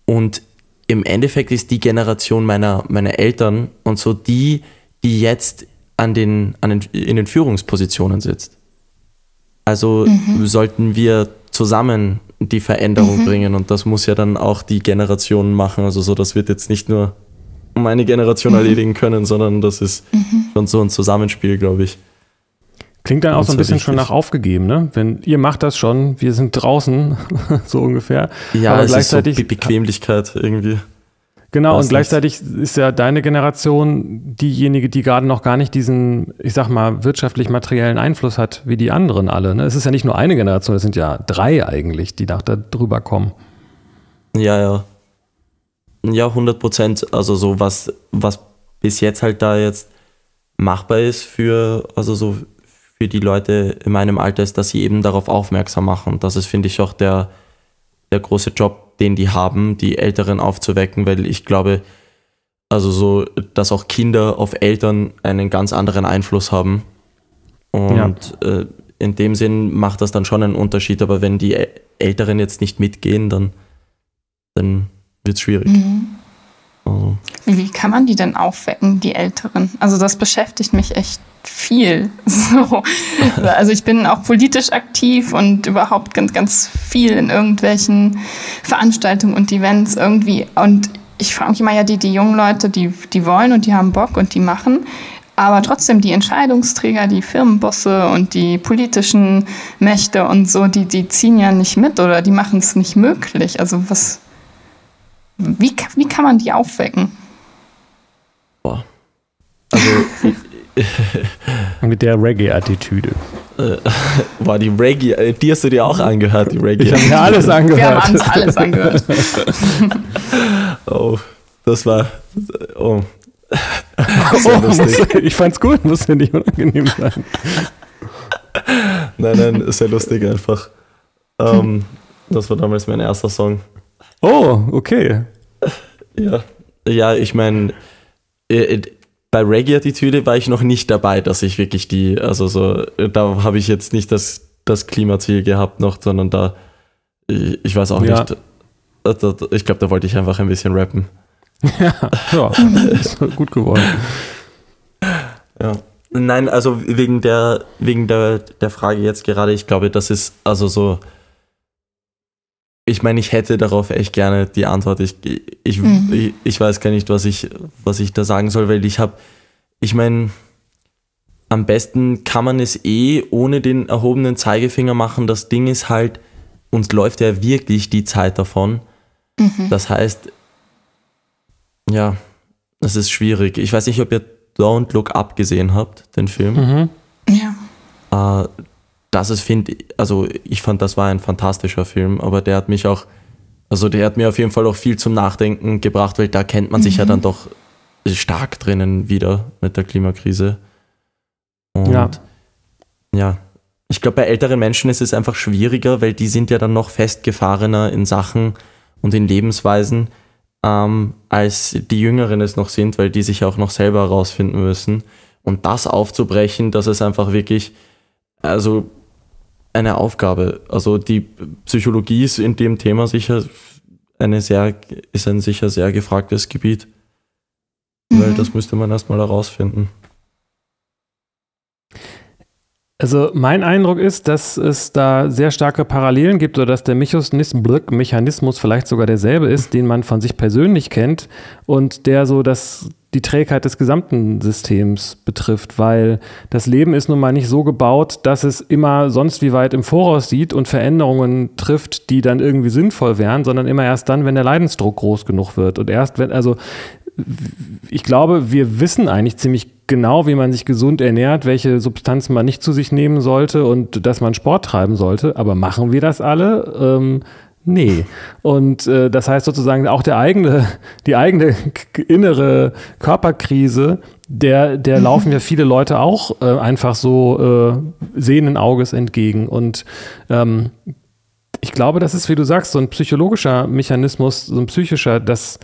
Speaker 3: Und im Endeffekt ist die Generation meiner, meiner Eltern und so die, die jetzt an den, an den, in den Führungspositionen sitzt. Also mhm. sollten wir zusammen die Veränderung mhm. bringen und das muss ja dann auch die Generation machen. Also so, das wird jetzt nicht nur meine Generation mhm. erledigen können, sondern das ist mhm. schon so ein Zusammenspiel, glaube ich.
Speaker 1: Klingt dann auch so ein bisschen schon nach aufgegeben, ne? Wenn ihr macht das schon, wir sind draußen, so ungefähr.
Speaker 3: Ja, aber gleichzeitig so Bequemlichkeit irgendwie.
Speaker 1: Genau, und gleichzeitig ist ja deine Generation diejenige, die gerade noch gar nicht diesen, ich sag mal, wirtschaftlich materiellen Einfluss hat, wie die anderen alle. Ne? Es ist ja nicht nur eine Generation, es sind ja drei eigentlich, die da drüber kommen.
Speaker 3: Ja, ja. Ja, 100 Prozent. Also so was, was bis jetzt halt da jetzt machbar ist für, also so für die Leute in meinem Alter ist, dass sie eben darauf aufmerksam machen. Das ist, finde ich, auch der, der große Job, den die haben, die Älteren aufzuwecken, weil ich glaube, also so, dass auch Kinder auf Eltern einen ganz anderen Einfluss haben. Und ja. äh, in dem Sinn macht das dann schon einen Unterschied, aber wenn die Älteren jetzt nicht mitgehen, dann, dann wird es schwierig. Mhm.
Speaker 2: Also. Wie kann man die denn aufwecken, die Älteren? Also das beschäftigt mich echt viel. So. Also ich bin auch politisch aktiv und überhaupt ganz, ganz viel in irgendwelchen Veranstaltungen und Events irgendwie. Und ich frage mich immer ja, die, die jungen Leute, die, die wollen und die haben Bock und die machen. Aber trotzdem die Entscheidungsträger, die Firmenbosse und die politischen Mächte und so, die, die ziehen ja nicht mit oder die machen es nicht möglich. Also was, wie, wie kann man die aufwecken?
Speaker 3: Boah. Also
Speaker 1: Mit der Reggae-Attitüde.
Speaker 3: Äh, war die Reggae, äh, die hast du dir auch angehört, die Reggae.
Speaker 1: Ich habe mir alles angehört. Wir
Speaker 2: haben uns alles angehört.
Speaker 3: oh, das war. Oh.
Speaker 1: oh muss, ich fand's gut, muss ja nicht unangenehm sein.
Speaker 3: nein, nein, ist ja lustig einfach. Um, das war damals mein erster Song.
Speaker 1: Oh, okay.
Speaker 3: Ja, ja ich meine, äh, bei Reggae-Attitüde war ich noch nicht dabei, dass ich wirklich die, also so, da habe ich jetzt nicht das, das Klimaziel gehabt noch, sondern da, ich, ich weiß auch ja. nicht, ich glaube, da wollte ich einfach ein bisschen rappen.
Speaker 1: Ja, ja ist gut geworden.
Speaker 3: Ja. Nein, also wegen der, wegen der, der Frage jetzt gerade, ich glaube, das ist also so, ich meine, ich hätte darauf echt gerne die Antwort. Ich, ich, mhm. ich, ich, weiß gar nicht, was ich, was ich da sagen soll, weil ich habe, ich meine, am besten kann man es eh ohne den erhobenen Zeigefinger machen. Das Ding ist halt, uns läuft ja wirklich die Zeit davon. Mhm. Das heißt, ja, es ist schwierig. Ich weiß nicht, ob ihr Don't Look Up gesehen habt, den Film.
Speaker 2: Mhm.
Speaker 3: Ja. Äh, das ist, finde also ich fand, das war ein fantastischer Film, aber der hat mich auch, also der hat mir auf jeden Fall auch viel zum Nachdenken gebracht, weil da kennt man mhm. sich ja mhm. dann doch stark drinnen wieder mit der Klimakrise. Und ja, ja ich glaube, bei älteren Menschen ist es einfach schwieriger, weil die sind ja dann noch festgefahrener in Sachen und in Lebensweisen, ähm, als die Jüngeren es noch sind, weil die sich auch noch selber herausfinden müssen. Und das aufzubrechen, dass es einfach wirklich, also eine Aufgabe. Also die Psychologie ist in dem Thema sicher eine sehr, ist ein sicher sehr gefragtes Gebiet. Mhm. Weil das müsste man erstmal herausfinden.
Speaker 1: Also mein Eindruck ist, dass es da sehr starke Parallelen gibt oder dass der Mechanismus vielleicht sogar derselbe ist, den man von sich persönlich kennt und der so das die Trägheit des gesamten Systems betrifft, weil das Leben ist nun mal nicht so gebaut, dass es immer sonst wie weit im Voraus sieht und Veränderungen trifft, die dann irgendwie sinnvoll wären, sondern immer erst dann, wenn der Leidensdruck groß genug wird. Und erst wenn, also ich glaube, wir wissen eigentlich ziemlich genau, wie man sich gesund ernährt, welche Substanzen man nicht zu sich nehmen sollte und dass man Sport treiben sollte. Aber machen wir das alle? Ähm, Nee. Und äh, das heißt sozusagen auch der eigene, die eigene innere Körperkrise, der, der mhm. laufen ja viele Leute auch äh, einfach so äh, sehenden Auges entgegen. Und ähm, ich glaube, das ist, wie du sagst, so ein psychologischer Mechanismus, so ein psychischer, dass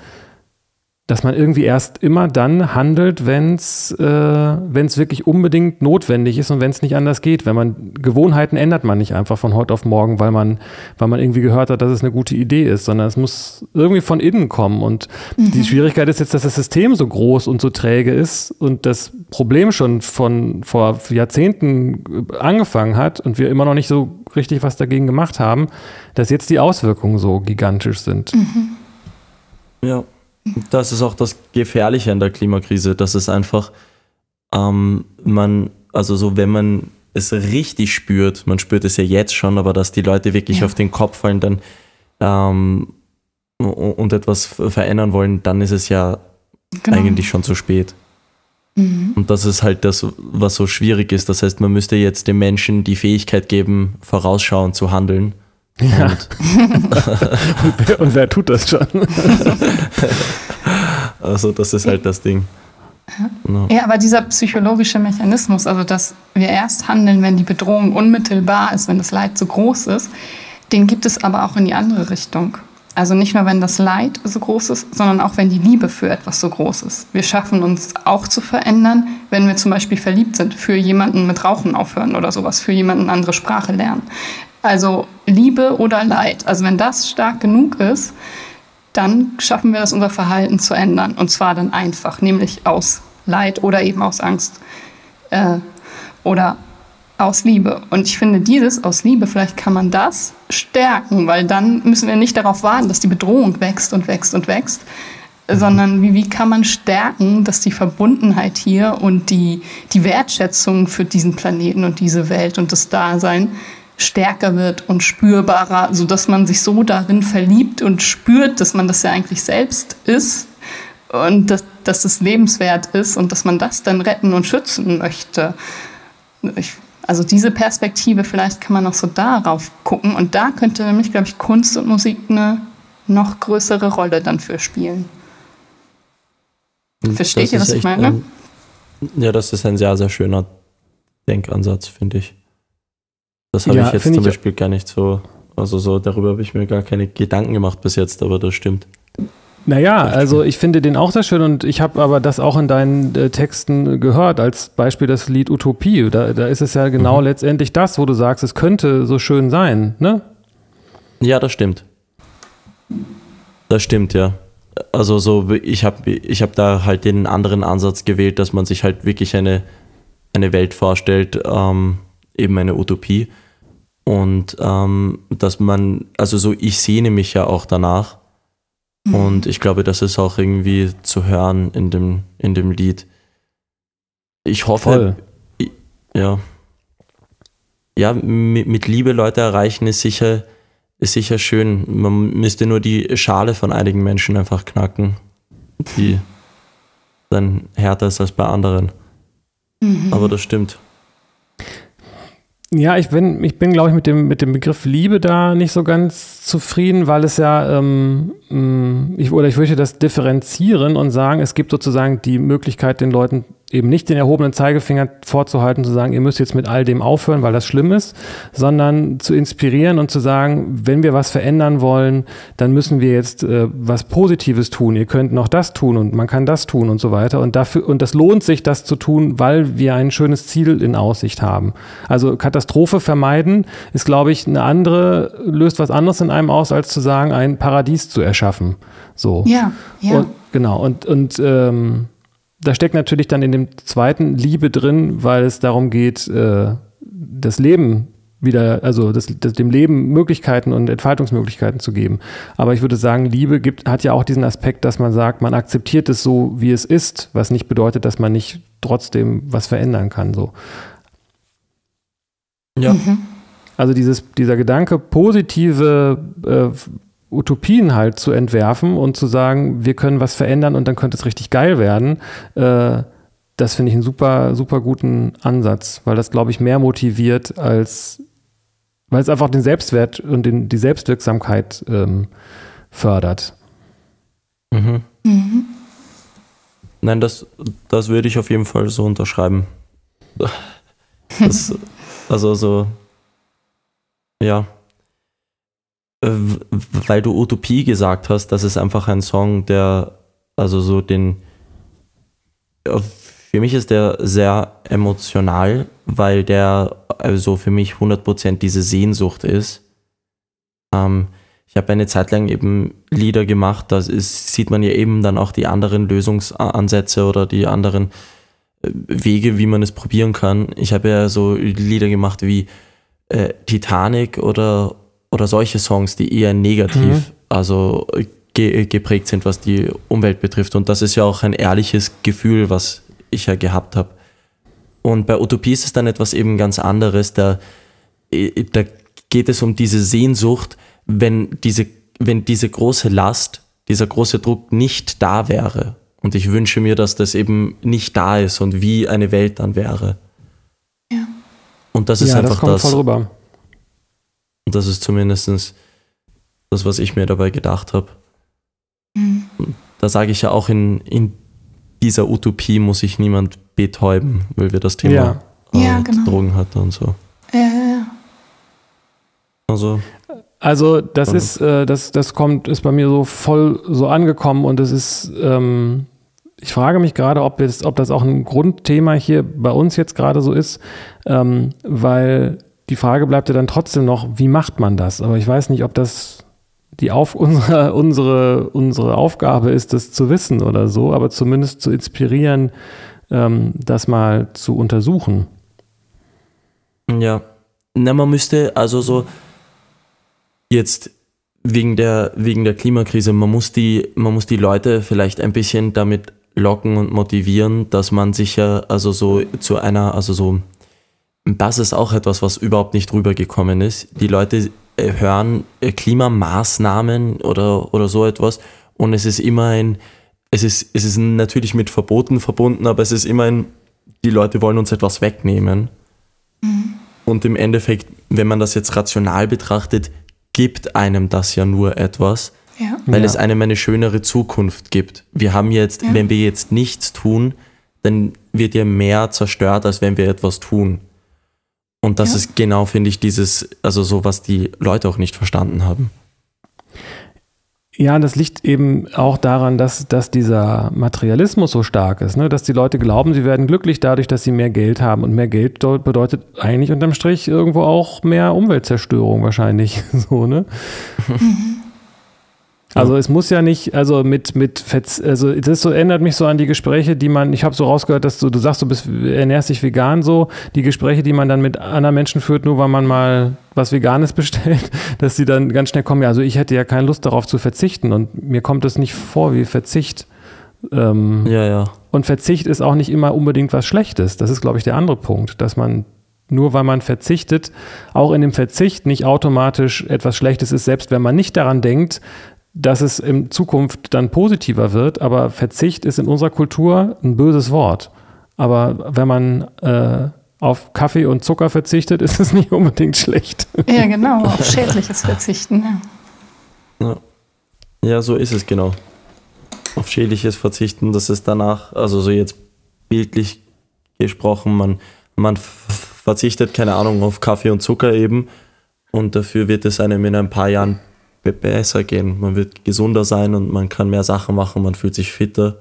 Speaker 1: dass man irgendwie erst immer dann handelt, wenn es äh, wirklich unbedingt notwendig ist und wenn es nicht anders geht. Wenn man Gewohnheiten ändert man nicht einfach von heute auf morgen, weil man, weil man irgendwie gehört hat, dass es eine gute Idee ist, sondern es muss irgendwie von innen kommen. Und mhm. die Schwierigkeit ist jetzt, dass das System so groß und so träge ist und das Problem schon von vor Jahrzehnten angefangen hat und wir immer noch nicht so richtig was dagegen gemacht haben, dass jetzt die Auswirkungen so gigantisch sind. Mhm.
Speaker 3: Ja. Das ist auch das Gefährliche an der Klimakrise, dass es einfach, ähm, man, also so, wenn man es richtig spürt, man spürt es ja jetzt schon, aber dass die Leute wirklich ja. auf den Kopf fallen dann ähm, und etwas verändern wollen, dann ist es ja genau. eigentlich schon zu spät. Mhm. Und das ist halt das, was so schwierig ist. Das heißt, man müsste jetzt den Menschen die Fähigkeit geben, vorausschauend zu handeln
Speaker 1: ja. Und, und, wer, und, wer, tut das schon?
Speaker 3: also das ist halt das Ding.
Speaker 2: No. Ja, aber dieser psychologische Mechanismus, also dass wir erst handeln, wenn die Bedrohung unmittelbar ist, wenn das Leid so groß ist, Den gibt es aber auch in die andere Richtung. Also nicht nur, wenn das Leid so groß ist, sondern auch, wenn die Liebe für etwas so groß ist. Wir schaffen uns auch zu verändern, wenn wir zum Beispiel verliebt sind, für jemanden mit Rauchen aufhören oder sowas, für jemanden eine andere Sprache lernen. Also Liebe oder Leid. Also wenn das stark genug ist, dann schaffen wir es, unser Verhalten zu ändern. Und zwar dann einfach, nämlich aus Leid oder eben aus Angst äh, oder aus Liebe. Und ich finde, dieses aus Liebe, vielleicht kann man das stärken, weil dann müssen wir nicht darauf warten, dass die Bedrohung wächst und wächst und wächst, sondern wie, wie kann man stärken, dass die Verbundenheit hier und die, die Wertschätzung für diesen Planeten und diese Welt und das Dasein stärker wird und spürbarer, sodass man sich so darin verliebt und spürt, dass man das ja eigentlich selbst ist und dass, dass es lebenswert ist und dass man das dann retten und schützen möchte. Ich also diese Perspektive, vielleicht kann man noch so darauf gucken. Und da könnte nämlich, glaube ich, Kunst und Musik eine noch größere Rolle dann für spielen. Versteht ihr, was ich meine?
Speaker 3: Ein, ja, das ist ein sehr, sehr schöner Denkansatz, finde ich. Das habe ja, ich jetzt zum Beispiel gar nicht so, also so, darüber habe ich mir gar keine Gedanken gemacht bis jetzt, aber das stimmt.
Speaker 1: Naja, also ich finde den auch sehr schön und ich habe aber das auch in deinen äh, Texten gehört, als Beispiel das Lied Utopie. Da, da ist es ja genau mhm. letztendlich das, wo du sagst, es könnte so schön sein, ne?
Speaker 3: Ja, das stimmt. Das stimmt, ja. Also so, ich habe ich hab da halt den anderen Ansatz gewählt, dass man sich halt wirklich eine, eine Welt vorstellt, ähm, eben eine Utopie. Und ähm, dass man, also so, ich sehne mich ja auch danach Mhm. Und ich glaube, das ist auch irgendwie zu hören in dem, in dem Lied. Ich hoffe, Voll. ja. Ja, mit, mit Liebe Leute erreichen ist sicher, ist sicher schön. Man müsste nur die Schale von einigen Menschen einfach knacken, die dann härter ist als bei anderen. Mhm. Aber das stimmt.
Speaker 1: Ja, ich bin, ich bin, glaube ich, mit dem, mit dem Begriff Liebe da nicht so ganz zufrieden, weil es ja, ähm, mm, ich, oder ich würde das differenzieren und sagen, es gibt sozusagen die Möglichkeit, den Leuten eben nicht den erhobenen Zeigefinger vorzuhalten, zu sagen, ihr müsst jetzt mit all dem aufhören, weil das schlimm ist, sondern zu inspirieren und zu sagen, wenn wir was verändern wollen, dann müssen wir jetzt äh, was Positives tun. Ihr könnt noch das tun und man kann das tun und so weiter. Und dafür, und das lohnt sich, das zu tun, weil wir ein schönes Ziel in Aussicht haben. Also Katastrophe vermeiden ist, glaube ich, eine andere, löst was anderes in einem aus, als zu sagen, ein Paradies zu erschaffen. So.
Speaker 2: Ja, ja.
Speaker 1: Und, genau. Und, und ähm, da steckt natürlich dann in dem zweiten Liebe drin, weil es darum geht, äh, das Leben wieder, also das, das, dem Leben Möglichkeiten und Entfaltungsmöglichkeiten zu geben. Aber ich würde sagen, Liebe gibt, hat ja auch diesen Aspekt, dass man sagt, man akzeptiert es so, wie es ist, was nicht bedeutet, dass man nicht trotzdem was verändern kann. So.
Speaker 3: Ja. Mhm.
Speaker 1: Also dieses, dieser Gedanke, positive äh, Utopien halt zu entwerfen und zu sagen, wir können was verändern und dann könnte es richtig geil werden. Äh, das finde ich einen super, super guten Ansatz, weil das, glaube ich, mehr motiviert als, weil es einfach den Selbstwert und den, die Selbstwirksamkeit ähm, fördert.
Speaker 3: Mhm. Mhm. Nein, das, das würde ich auf jeden Fall so unterschreiben. Das, also so, ja, weil du Utopie gesagt hast, das ist einfach ein Song, der, also so den, für mich ist der sehr emotional, weil der also für mich 100% diese Sehnsucht ist. Ähm, ich habe eine Zeit lang eben Lieder gemacht, da sieht man ja eben dann auch die anderen Lösungsansätze oder die anderen äh, Wege, wie man es probieren kann. Ich habe ja so Lieder gemacht wie äh, Titanic oder oder solche Songs, die eher negativ, mhm. also ge geprägt sind, was die Umwelt betrifft. Und das ist ja auch ein ehrliches Gefühl, was ich ja gehabt habe. Und bei Utopie ist es dann etwas eben ganz anderes. Da, da geht es um diese Sehnsucht, wenn diese, wenn diese große Last, dieser große Druck nicht da wäre. Und ich wünsche mir, dass das eben nicht da ist und wie eine Welt dann wäre.
Speaker 2: Ja.
Speaker 1: Und das ist ja, einfach das. Kommt das voll rüber.
Speaker 3: Und das ist zumindest das, was ich mir dabei gedacht habe. Mhm. Da sage ich ja auch, in, in dieser Utopie muss sich niemand betäuben, weil wir das Thema
Speaker 2: ja.
Speaker 3: Äh,
Speaker 2: ja, genau.
Speaker 3: Drogen hatten und so.
Speaker 2: Ja, ja, ja.
Speaker 3: Also.
Speaker 1: Also das ist, äh, das, das kommt, ist bei mir so voll so angekommen und es ist, ähm, ich frage mich gerade, ob, jetzt, ob das auch ein Grundthema hier bei uns jetzt gerade so ist, ähm, weil die Frage bleibt ja dann trotzdem noch, wie macht man das? Aber ich weiß nicht, ob das die auf unsere, unsere, unsere Aufgabe ist, das zu wissen oder so, aber zumindest zu inspirieren, ähm, das mal zu untersuchen.
Speaker 3: Ja, na, man müsste also so jetzt wegen der, wegen der Klimakrise, man muss, die, man muss die Leute vielleicht ein bisschen damit locken und motivieren, dass man sich ja also so zu einer, also so, das ist auch etwas, was überhaupt nicht rübergekommen ist. Die Leute äh, hören äh, Klimamaßnahmen oder, oder so etwas und es ist immer ein, es ist, es ist natürlich mit Verboten verbunden, aber es ist immer ein, die Leute wollen uns etwas wegnehmen. Mhm. Und im Endeffekt, wenn man das jetzt rational betrachtet, gibt einem das ja nur etwas, ja. weil ja. es einem eine schönere Zukunft gibt. Wir haben jetzt, ja. wenn wir jetzt nichts tun, dann wird ja mehr zerstört, als wenn wir etwas tun. Und das ist genau, finde ich, dieses, also so, was die Leute auch nicht verstanden haben.
Speaker 1: Ja, das liegt eben auch daran, dass, dass dieser Materialismus so stark ist, ne? dass die Leute glauben, sie werden glücklich dadurch, dass sie mehr Geld haben. Und mehr Geld bedeutet eigentlich unterm Strich irgendwo auch mehr Umweltzerstörung wahrscheinlich. So, ne? Mhm. Also es muss ja nicht, also mit, mit also das so ändert mich so an die Gespräche, die man, ich habe so rausgehört, dass du, du sagst, du bist, ernährst dich vegan so, die Gespräche, die man dann mit anderen Menschen führt, nur weil man mal was Veganes bestellt, dass sie dann ganz schnell kommen, ja, also ich hätte ja keine Lust darauf zu verzichten und mir kommt das nicht vor wie Verzicht. Ähm,
Speaker 3: ja, ja.
Speaker 1: Und Verzicht ist auch nicht immer unbedingt was Schlechtes. Das ist, glaube ich, der andere Punkt, dass man nur weil man verzichtet, auch in dem Verzicht nicht automatisch etwas Schlechtes ist, selbst wenn man nicht daran denkt, dass es in Zukunft dann positiver wird, aber Verzicht ist in unserer Kultur ein böses Wort. Aber wenn man äh, auf Kaffee und Zucker verzichtet, ist es nicht unbedingt schlecht.
Speaker 2: Ja, genau, auf schädliches Verzichten.
Speaker 3: Ja. ja. ja, so ist es genau. Auf schädliches Verzichten, das ist danach, also so jetzt bildlich gesprochen, man, man verzichtet, keine Ahnung, auf Kaffee und Zucker eben und dafür wird es einem in ein paar Jahren besser gehen. Man wird gesunder sein und man kann mehr Sachen machen, man fühlt sich fitter.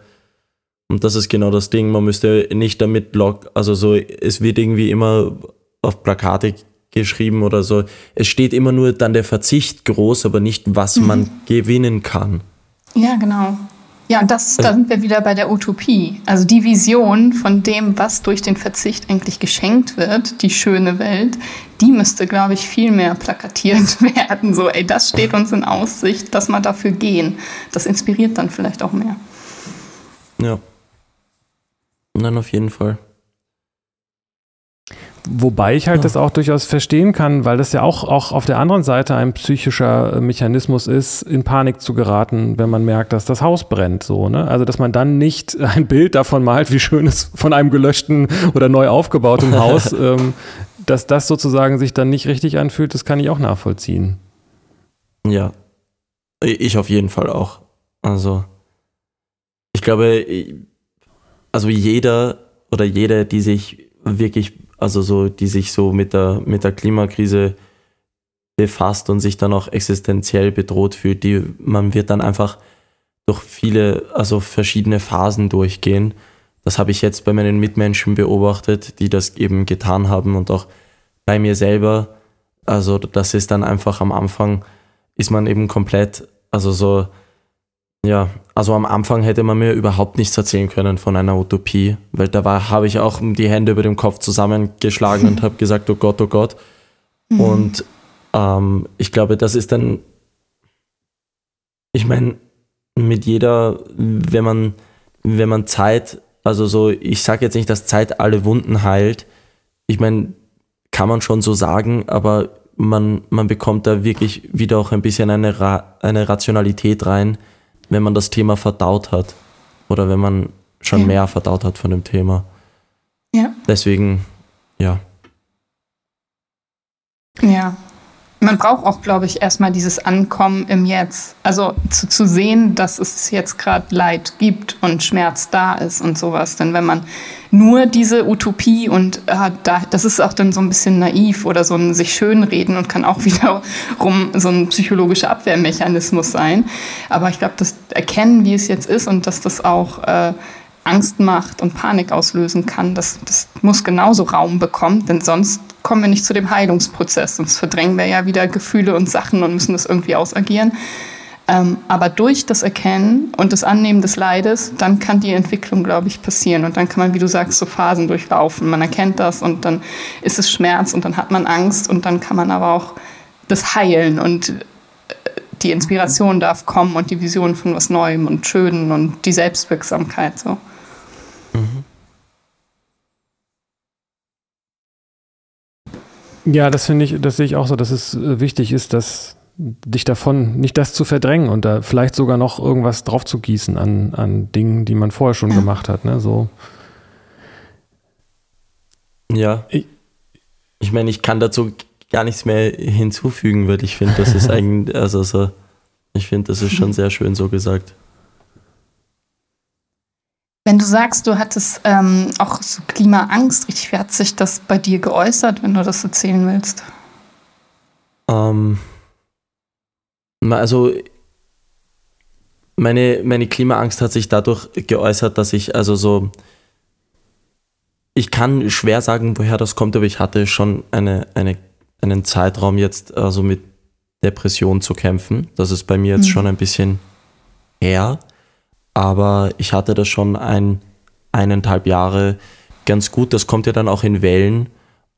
Speaker 3: Und das ist genau das Ding. Man müsste nicht damit lock, also so, es wird irgendwie immer auf Plakate geschrieben oder so. Es steht immer nur dann der Verzicht groß, aber nicht, was mhm. man gewinnen kann.
Speaker 2: Ja, genau. Ja, und das, da sind wir wieder bei der Utopie. Also die Vision von dem, was durch den Verzicht eigentlich geschenkt wird, die schöne Welt, die müsste, glaube ich, viel mehr plakatiert werden. So, ey, das steht uns in Aussicht, lass mal dafür gehen. Das inspiriert dann vielleicht auch mehr.
Speaker 3: Ja. Nein, auf jeden Fall.
Speaker 1: Wobei ich halt ja. das auch durchaus verstehen kann, weil das ja auch, auch auf der anderen Seite ein psychischer Mechanismus ist, in Panik zu geraten, wenn man merkt, dass das Haus brennt. So, ne? Also, dass man dann nicht ein Bild davon malt, wie schön es von einem gelöschten oder neu aufgebauten Haus, ähm, dass das sozusagen sich dann nicht richtig anfühlt, das kann ich auch nachvollziehen.
Speaker 3: Ja, ich auf jeden Fall auch. Also, ich glaube, also jeder oder jede, die sich wirklich also so, die sich so mit der, mit der Klimakrise befasst und sich dann auch existenziell bedroht fühlt, die, man wird dann einfach durch viele, also verschiedene Phasen durchgehen. Das habe ich jetzt bei meinen Mitmenschen beobachtet, die das eben getan haben und auch bei mir selber. Also das ist dann einfach am Anfang, ist man eben komplett, also so ja, also am Anfang hätte man mir überhaupt nichts erzählen können von einer Utopie, weil da war, habe ich auch die Hände über dem Kopf zusammengeschlagen und habe gesagt, oh Gott, oh Gott. Mhm. Und ähm, ich glaube, das ist dann, ich meine, mit jeder, wenn man, wenn man Zeit, also so, ich sage jetzt nicht, dass Zeit alle Wunden heilt. Ich meine, kann man schon so sagen, aber man, man bekommt da wirklich wieder auch ein bisschen eine, Ra eine Rationalität rein wenn man das Thema verdaut hat oder wenn man schon ja. mehr verdaut hat von dem Thema.
Speaker 2: Ja.
Speaker 3: Deswegen, ja.
Speaker 2: Ja. Man braucht auch, glaube ich, erstmal dieses Ankommen im Jetzt. Also zu, zu sehen, dass es jetzt gerade Leid gibt und Schmerz da ist und sowas. Denn wenn man nur diese Utopie und äh, da, das ist auch dann so ein bisschen naiv oder so ein sich schönreden und kann auch wiederum so ein psychologischer Abwehrmechanismus sein. Aber ich glaube, das Erkennen, wie es jetzt ist und dass das auch äh, Angst macht und Panik auslösen kann, das, das muss genauso Raum bekommen, denn sonst kommen wir nicht zu dem Heilungsprozess, sonst verdrängen wir ja wieder Gefühle und Sachen und müssen das irgendwie ausagieren. Ähm, aber durch das Erkennen und das Annehmen des Leides, dann kann die Entwicklung, glaube ich, passieren. Und dann kann man, wie du sagst, so Phasen durchlaufen. Man erkennt das und dann ist es Schmerz und dann hat man Angst und dann kann man aber auch das heilen und äh, die Inspiration darf kommen und die Vision von was Neuem und Schönen und die Selbstwirksamkeit. So.
Speaker 1: Ja, das finde ich, das sehe ich auch so, dass es äh, wichtig ist, dass dich davon, nicht das zu verdrängen und da vielleicht sogar noch irgendwas drauf zu gießen an, an Dingen, die man vorher schon ja. gemacht hat. Ne? So.
Speaker 3: Ja. Ich, ich meine, ich kann dazu gar nichts mehr hinzufügen, weil ich finde, das ist eigentlich, also so, ich finde, das ist schon sehr schön so gesagt.
Speaker 2: Wenn du sagst, du hattest ähm, auch so Klimaangst, richtig, wie hat sich das bei dir geäußert, wenn du das erzählen willst?
Speaker 3: Ähm, also meine, meine Klimaangst hat sich dadurch geäußert, dass ich also so, ich kann schwer sagen, woher das kommt, aber ich hatte schon eine, eine, einen Zeitraum jetzt also mit Depression zu kämpfen. Das ist bei mir jetzt mhm. schon ein bisschen her aber ich hatte das schon ein, eineinhalb Jahre ganz gut. Das kommt ja dann auch in Wellen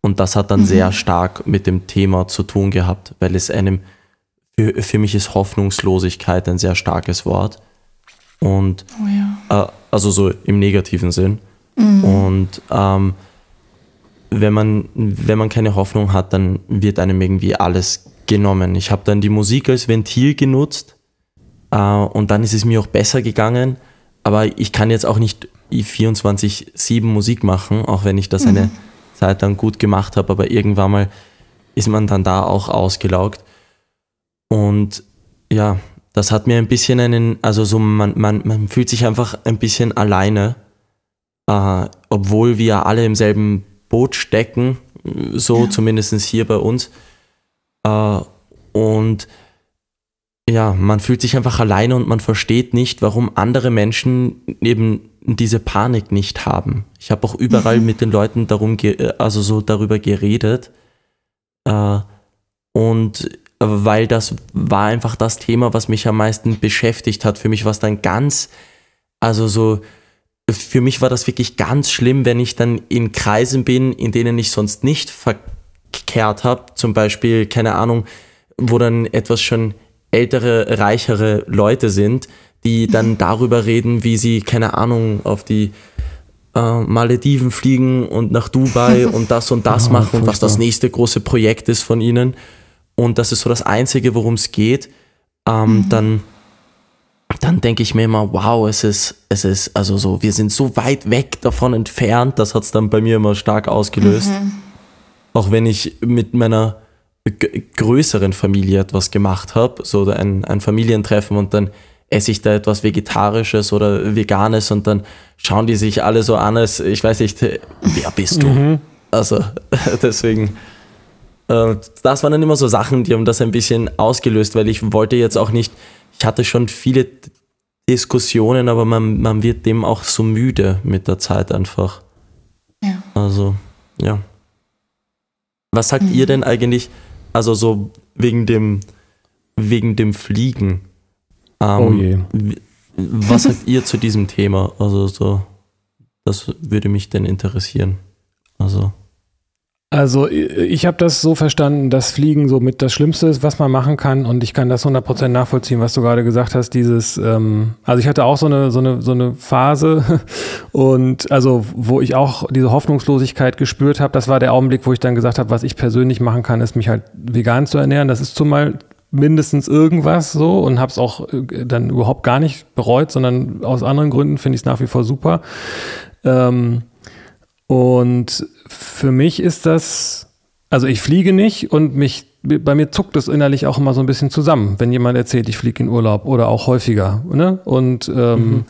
Speaker 3: und das hat dann mhm. sehr stark mit dem Thema zu tun gehabt, weil es einem, für, für mich ist Hoffnungslosigkeit ein sehr starkes Wort. Und oh ja. äh, also so im negativen Sinn. Mhm. Und ähm, wenn man, wenn man keine Hoffnung hat, dann wird einem irgendwie alles genommen. Ich habe dann die Musik als Ventil genutzt und dann ist es mir auch besser gegangen. Aber ich kann jetzt auch nicht 24-7 Musik machen, auch wenn ich das mhm. eine Zeit lang gut gemacht habe. Aber irgendwann mal ist man dann da auch ausgelaugt. Und ja, das hat mir ein bisschen einen, also so, man, man, man fühlt sich einfach ein bisschen alleine, äh, obwohl wir alle im selben Boot stecken, so ja. zumindest hier bei uns. Äh, und ja, man fühlt sich einfach alleine und man versteht nicht, warum andere Menschen eben diese Panik nicht haben. Ich habe auch überall mhm. mit den Leuten darum, also so darüber geredet. Äh, und weil das war einfach das Thema, was mich am meisten beschäftigt hat. Für mich war es dann ganz, also so, für mich war das wirklich ganz schlimm, wenn ich dann in Kreisen bin, in denen ich sonst nicht verkehrt habe. Zum Beispiel, keine Ahnung, wo dann etwas schon ältere, reichere Leute sind, die dann darüber reden, wie sie, keine Ahnung, auf die äh, Malediven fliegen und nach Dubai und das und das oh, machen und was das nächste große Projekt ist von ihnen. Und das ist so das Einzige, worum es geht. Ähm, mhm. Dann, dann denke ich mir immer, wow, es ist, es ist, also so, wir sind so weit weg davon entfernt. Das hat es dann bei mir immer stark ausgelöst. Mhm. Auch wenn ich mit meiner größeren Familie etwas gemacht habe, so ein, ein Familientreffen und dann esse ich da etwas Vegetarisches oder Veganes und dann schauen die sich alle so an, als ich weiß nicht, wer bist du? Mhm. Also deswegen, äh, das waren dann immer so Sachen, die haben das ein bisschen ausgelöst, weil ich wollte jetzt auch nicht, ich hatte schon viele Diskussionen, aber man, man wird dem auch so müde mit der Zeit einfach. Ja. Also, ja. Was sagt mhm. ihr denn eigentlich? Also so wegen dem, wegen dem Fliegen. Ähm, oh je. Was sagt ihr zu diesem Thema? Also so, das würde mich denn interessieren. Also.
Speaker 1: Also ich habe das so verstanden, dass Fliegen so mit das Schlimmste ist, was man machen kann. Und ich kann das 100% nachvollziehen, was du gerade gesagt hast, dieses, ähm, also ich hatte auch so eine, so eine, so eine Phase. Und also wo ich auch diese Hoffnungslosigkeit gespürt habe, das war der Augenblick, wo ich dann gesagt habe, was ich persönlich machen kann, ist mich halt vegan zu ernähren, das ist zumal mindestens irgendwas so und habe es auch äh, dann überhaupt gar nicht bereut, sondern aus anderen Gründen finde ich es nach wie vor super. Ähm, und für mich ist das, also ich fliege nicht und mich, bei mir zuckt es innerlich auch immer so ein bisschen zusammen, wenn jemand erzählt, ich fliege in Urlaub oder auch häufiger, ne? Und ähm, mhm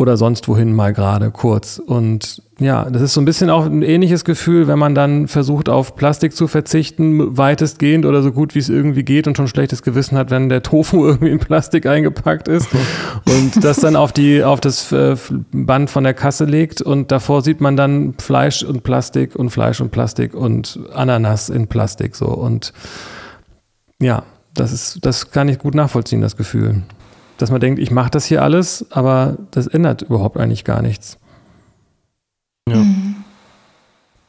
Speaker 1: oder sonst wohin mal gerade kurz. Und ja, das ist so ein bisschen auch ein ähnliches Gefühl, wenn man dann versucht, auf Plastik zu verzichten, weitestgehend oder so gut wie es irgendwie geht und schon schlechtes Gewissen hat, wenn der Tofu irgendwie in Plastik eingepackt ist und das dann auf die, auf das äh, Band von der Kasse legt. Und davor sieht man dann Fleisch und Plastik und Fleisch und Plastik und Ananas in Plastik so. Und ja, das ist, das kann ich gut nachvollziehen, das Gefühl dass man denkt, ich mache das hier alles, aber das ändert überhaupt eigentlich gar nichts.
Speaker 3: Ja. Mhm.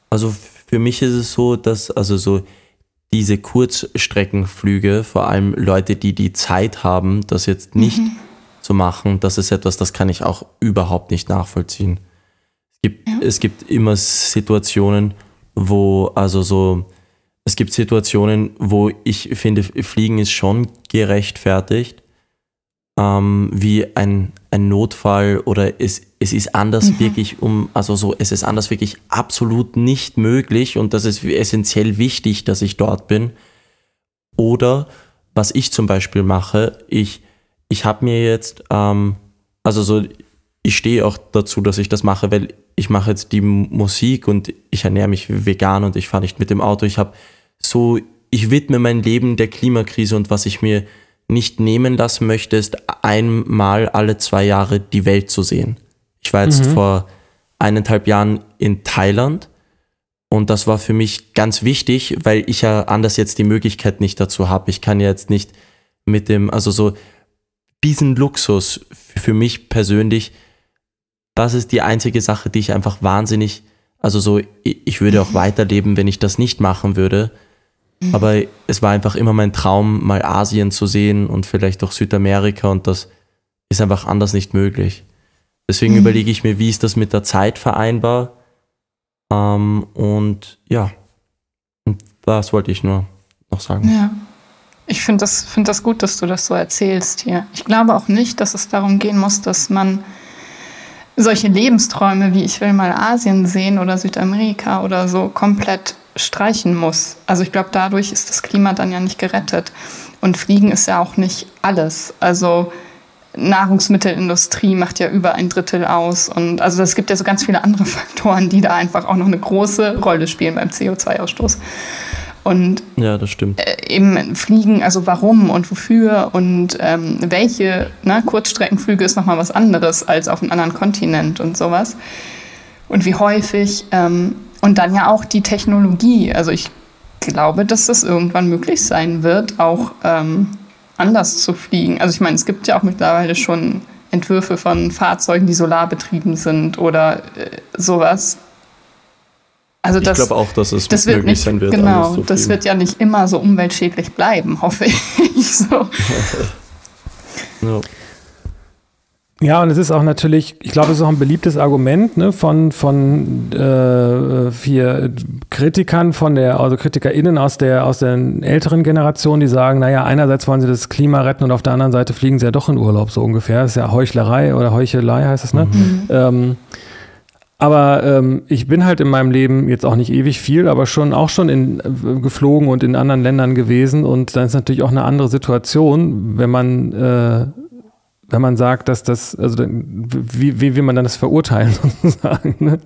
Speaker 3: Also für mich ist es so, dass also so diese Kurzstreckenflüge, vor allem Leute, die die Zeit haben, das jetzt nicht mhm. zu machen, das ist etwas, das kann ich auch überhaupt nicht nachvollziehen. Es gibt, ja. es gibt immer Situationen, wo, also so, es gibt Situationen, wo ich finde, Fliegen ist schon gerechtfertigt, ähm, wie ein, ein Notfall oder es, es ist anders mhm. wirklich um, also so, es ist anders wirklich absolut nicht möglich und das ist essentiell wichtig, dass ich dort bin. Oder was ich zum Beispiel mache, ich, ich habe mir jetzt, ähm, also so, ich stehe auch dazu, dass ich das mache, weil ich mache jetzt die Musik und ich ernähre mich vegan und ich fahre nicht mit dem Auto. Ich habe so, ich widme mein Leben der Klimakrise und was ich mir nicht nehmen lassen möchtest, einmal alle zwei Jahre die Welt zu sehen. Ich war jetzt mhm. vor eineinhalb Jahren in Thailand und das war für mich ganz wichtig, weil ich ja anders jetzt die Möglichkeit nicht dazu habe. Ich kann jetzt nicht mit dem, also so diesen Luxus für mich persönlich, das ist die einzige Sache, die ich einfach wahnsinnig, also so, ich würde auch weiterleben, wenn ich das nicht machen würde. Mhm. Aber es war einfach immer mein Traum, mal Asien zu sehen und vielleicht auch Südamerika und das ist einfach anders nicht möglich. Deswegen mhm. überlege ich mir, wie ist das mit der Zeit vereinbar? Ähm, und ja, und das wollte ich nur noch sagen.
Speaker 2: Ja. Ich finde das, find das gut, dass du das so erzählst hier. Ich glaube auch nicht, dass es darum gehen muss, dass man solche Lebensträume wie ich will mal Asien sehen oder Südamerika oder so komplett streichen muss. Also ich glaube, dadurch ist das Klima dann ja nicht gerettet. Und Fliegen ist ja auch nicht alles. Also Nahrungsmittelindustrie macht ja über ein Drittel aus. Und also es gibt ja so ganz viele andere Faktoren, die da einfach auch noch eine große Rolle spielen beim CO2-Ausstoß. Und
Speaker 3: ja, das stimmt.
Speaker 2: Äh, eben Fliegen, also warum und wofür und ähm, welche ne, Kurzstreckenflüge ist nochmal was anderes als auf einem anderen Kontinent und sowas. Und wie häufig. Ähm, und dann ja auch die Technologie. Also ich glaube, dass das irgendwann möglich sein wird, auch ähm, anders zu fliegen. Also ich meine, es gibt ja auch mittlerweile schon Entwürfe von Fahrzeugen, die solarbetrieben sind oder äh, sowas.
Speaker 3: Also das, ich glaube auch, dass es
Speaker 2: das möglich nicht, sein wird. Genau, das wird ja nicht immer so umweltschädlich bleiben, hoffe ich. so.
Speaker 1: no. Ja, und es ist auch natürlich, ich glaube, es ist auch ein beliebtes Argument ne, von, von äh, vier Kritikern, von der, also KritikerInnen aus der, aus der älteren Generation, die sagen, naja, einerseits wollen sie das Klima retten und auf der anderen Seite fliegen sie ja doch in Urlaub, so ungefähr. Das ist ja Heuchlerei oder Heuchelei heißt es, ne? Mhm. Ähm, aber ähm, ich bin halt in meinem Leben jetzt auch nicht ewig viel, aber schon auch schon in, äh, geflogen und in anderen Ländern gewesen. Und dann ist natürlich auch eine andere Situation, wenn man äh, wenn man sagt, dass das, also wie, wie will man dann das verurteilen sozusagen? Ne?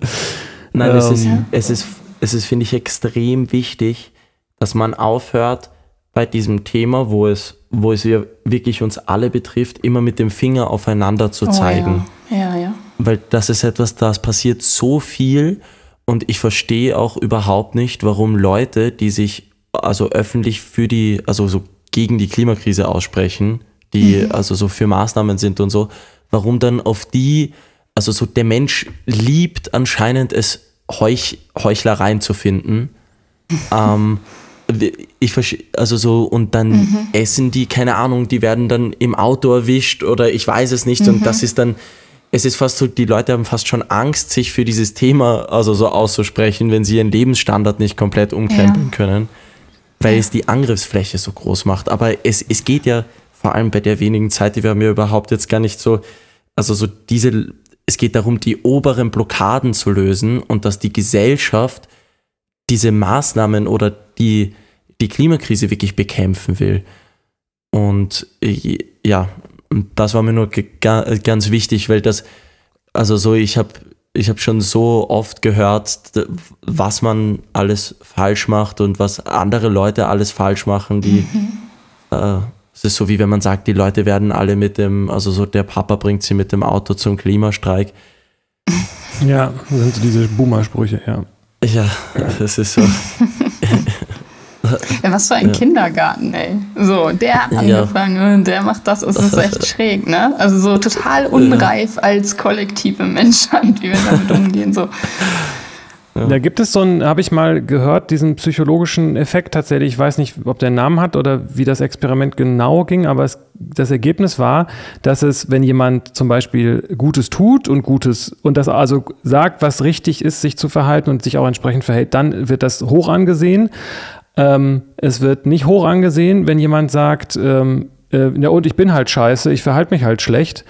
Speaker 3: Nein, ähm, es ist, ähm. es ist, es ist, finde ich, extrem wichtig, dass man aufhört, bei diesem Thema, wo es, wo es ja wirklich uns alle betrifft, immer mit dem Finger aufeinander zu zeigen.
Speaker 2: Oh, ja. ja, ja.
Speaker 3: Weil das ist etwas, das passiert so viel und ich verstehe auch überhaupt nicht, warum Leute, die sich also öffentlich für die, also so gegen die Klimakrise aussprechen, die mhm. also so für Maßnahmen sind und so, warum dann auf die, also so der Mensch liebt anscheinend es, Heuch, Heuchlereien zu finden. ähm, ich also so, und dann mhm. essen die, keine Ahnung, die werden dann im Auto erwischt oder ich weiß es nicht. Mhm. Und das ist dann, es ist fast so, die Leute haben fast schon Angst, sich für dieses Thema also so auszusprechen, wenn sie ihren Lebensstandard nicht komplett umkrempeln ja. können, weil ja. es die Angriffsfläche so groß macht. Aber es, es geht ja vor allem bei der wenigen Zeit, die wir haben ja überhaupt jetzt gar nicht so, also so diese, es geht darum, die oberen Blockaden zu lösen und dass die Gesellschaft diese Maßnahmen oder die die Klimakrise wirklich bekämpfen will. Und äh, ja, das war mir nur ganz wichtig, weil das, also so, ich habe ich hab schon so oft gehört, was man alles falsch macht und was andere Leute alles falsch machen, die mhm. äh, es ist so wie wenn man sagt, die Leute werden alle mit dem, also so der Papa bringt sie mit dem Auto zum Klimastreik.
Speaker 1: Ja, das sind so diese Boomer-Sprüche, ja.
Speaker 3: Ja, das ist so.
Speaker 2: Ja, was für ein ja. Kindergarten, ey. So, der hat angefangen ja. und der macht das. Es ist echt schräg, ne? Also so total unreif als kollektive Menschheit, wie wir damit umgehen. So.
Speaker 1: Ja. Da gibt es so einen, habe ich mal gehört, diesen psychologischen Effekt tatsächlich. Ich weiß nicht, ob der einen Namen hat oder wie das Experiment genau ging, aber es, das Ergebnis war, dass es, wenn jemand zum Beispiel Gutes tut und Gutes und das also sagt, was richtig ist, sich zu verhalten und sich auch entsprechend verhält, dann wird das hoch angesehen. Ähm, es wird nicht hoch angesehen, wenn jemand sagt, ähm, äh, ja, und ich bin halt scheiße, ich verhalte mich halt schlecht.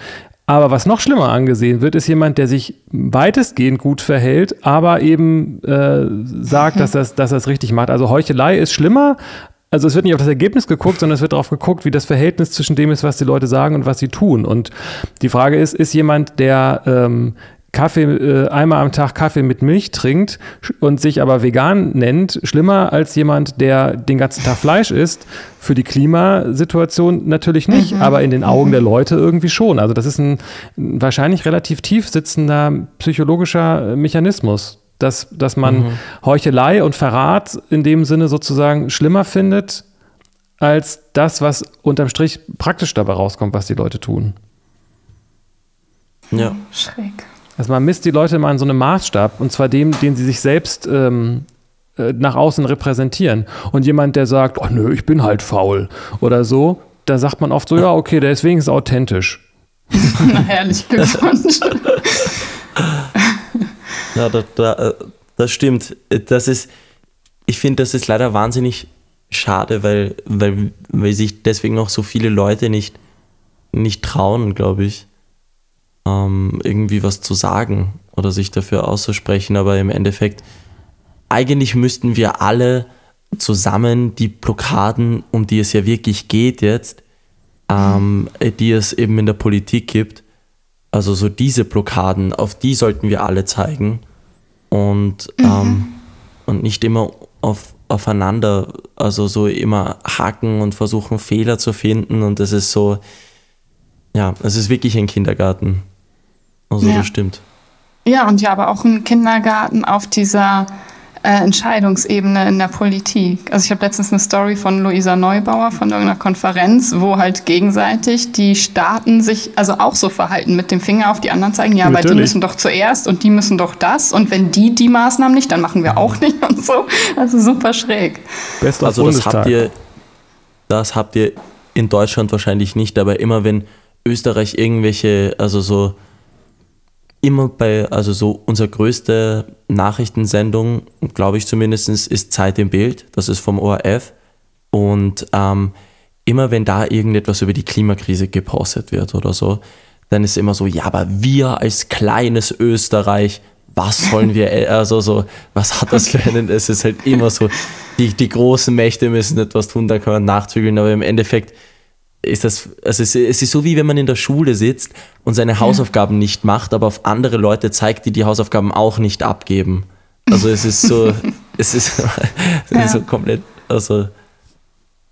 Speaker 1: Aber was noch schlimmer angesehen wird, ist jemand, der sich weitestgehend gut verhält, aber eben äh, sagt, dass es dass er's richtig macht. Also Heuchelei ist schlimmer. Also es wird nicht auf das Ergebnis geguckt, sondern es wird darauf geguckt, wie das Verhältnis zwischen dem ist, was die Leute sagen und was sie tun. Und die Frage ist, ist jemand, der ähm, Kaffee, äh, einmal am Tag Kaffee mit Milch trinkt und sich aber vegan nennt, schlimmer als jemand, der den ganzen Tag Fleisch isst. Für die Klimasituation natürlich nicht, mhm. aber in den Augen mhm. der Leute irgendwie schon. Also das ist ein wahrscheinlich relativ tief sitzender psychologischer Mechanismus, dass, dass man mhm. Heuchelei und Verrat in dem Sinne sozusagen schlimmer findet als das, was unterm Strich praktisch dabei rauskommt, was die Leute tun.
Speaker 2: Ja. Schräg.
Speaker 1: Also man misst die Leute immer an so einem Maßstab, und zwar dem, den sie sich selbst ähm, äh, nach außen repräsentieren. Und jemand, der sagt, oh nö, ich bin halt faul oder so, da sagt man oft so, ja, okay, der ist wenigstens authentisch.
Speaker 2: Na herrlich, Glückwunsch.
Speaker 3: ja, da, da, äh, das stimmt. Das ist, ich finde, das ist leider wahnsinnig schade, weil, weil, weil sich deswegen auch so viele Leute nicht, nicht trauen, glaube ich ähm, irgendwie was zu sagen oder sich dafür auszusprechen. Aber im Endeffekt, eigentlich müssten wir alle zusammen die Blockaden, um die es ja wirklich geht jetzt, ähm, die es eben in der Politik gibt, also so diese Blockaden, auf die sollten wir alle zeigen und, mhm. ähm, und nicht immer auf, aufeinander, also so immer hacken und versuchen Fehler zu finden und das ist so, ja, es ist wirklich ein Kindergarten. Also ja. das stimmt.
Speaker 2: Ja, und ja, aber auch ein Kindergarten auf dieser äh, Entscheidungsebene in der Politik. Also ich habe letztens eine Story von Luisa Neubauer von irgendeiner Konferenz, wo halt gegenseitig die Staaten sich also auch so verhalten, mit dem Finger auf die anderen zeigen, ja, Natürlich. aber die müssen doch zuerst und die müssen doch das und wenn die die Maßnahmen nicht, dann machen wir auch nicht und so. Also super schräg.
Speaker 3: Best also das habt ihr, das habt ihr in Deutschland wahrscheinlich nicht, aber immer wenn Österreich irgendwelche, also so immer bei, also so unsere größte Nachrichtensendung, glaube ich zumindest, ist Zeit im Bild. Das ist vom ORF. Und ähm, immer wenn da irgendetwas über die Klimakrise gepostet wird oder so, dann ist immer so, ja, aber wir als kleines Österreich, was sollen wir, äh, also so, was hat das für einen, es ist halt immer so, die, die großen Mächte müssen etwas tun, da kann man nachzügeln, aber im Endeffekt ist das, also es, es, ist so wie wenn man in der Schule sitzt und seine Hausaufgaben nicht macht, aber auf andere Leute zeigt, die die Hausaufgaben auch nicht abgeben. Also es ist so, es ist, es ja. ist so komplett, also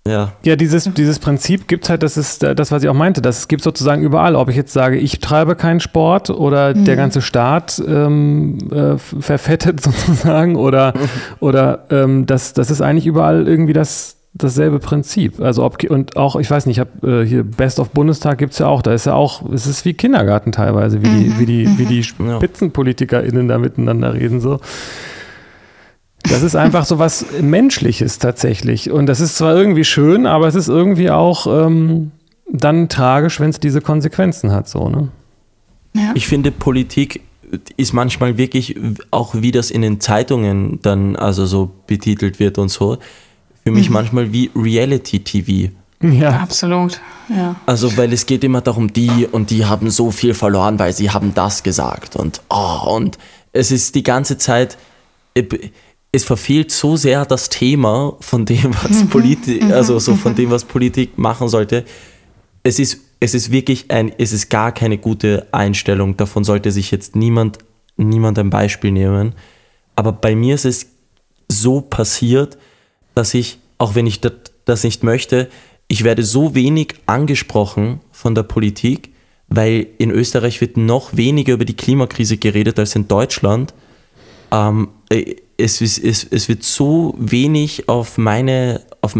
Speaker 3: ja.
Speaker 1: Ja, dieses, dieses Prinzip gibt es halt, das ist das, was ich auch meinte, das gibt sozusagen überall. Ob ich jetzt sage, ich treibe keinen Sport oder mhm. der ganze Staat ähm, äh, verfettet sozusagen oder, oder ähm, das, das ist eigentlich überall irgendwie das, dasselbe Prinzip. Also ob und auch, ich weiß nicht, ich habe äh, hier Best of Bundestag gibt es ja auch, da ist ja auch, es ist wie Kindergarten teilweise, wie die, mhm. wie die, wie die mhm. SpitzenpolitikerInnen da miteinander reden. So. Das ist einfach so was Menschliches tatsächlich. Und das ist zwar irgendwie schön, aber es ist irgendwie auch ähm, dann tragisch, wenn es diese Konsequenzen hat, so, ne?
Speaker 3: Ja. Ich finde, Politik ist manchmal wirklich auch, wie das in den Zeitungen dann also so betitelt wird und so für mich mhm. manchmal wie Reality-TV.
Speaker 2: Ja, absolut. Ja.
Speaker 3: Also, weil es geht immer darum, die und die haben so viel verloren, weil sie haben das gesagt und oh, und es ist die ganze Zeit, es verfehlt so sehr das Thema von dem, was Politik, also so von dem, was Politik machen sollte. Es ist, es ist wirklich ein, es ist gar keine gute Einstellung. Davon sollte sich jetzt niemand, niemand ein Beispiel nehmen. Aber bei mir ist es so passiert, dass ich, auch wenn ich das, nicht möchte, ich werde so wenig angesprochen von der Politik, weil in Österreich wird noch weniger über die Klimakrise geredet als in Deutschland. Ähm, äh, es, es, es wird so wenig auf meine, auf,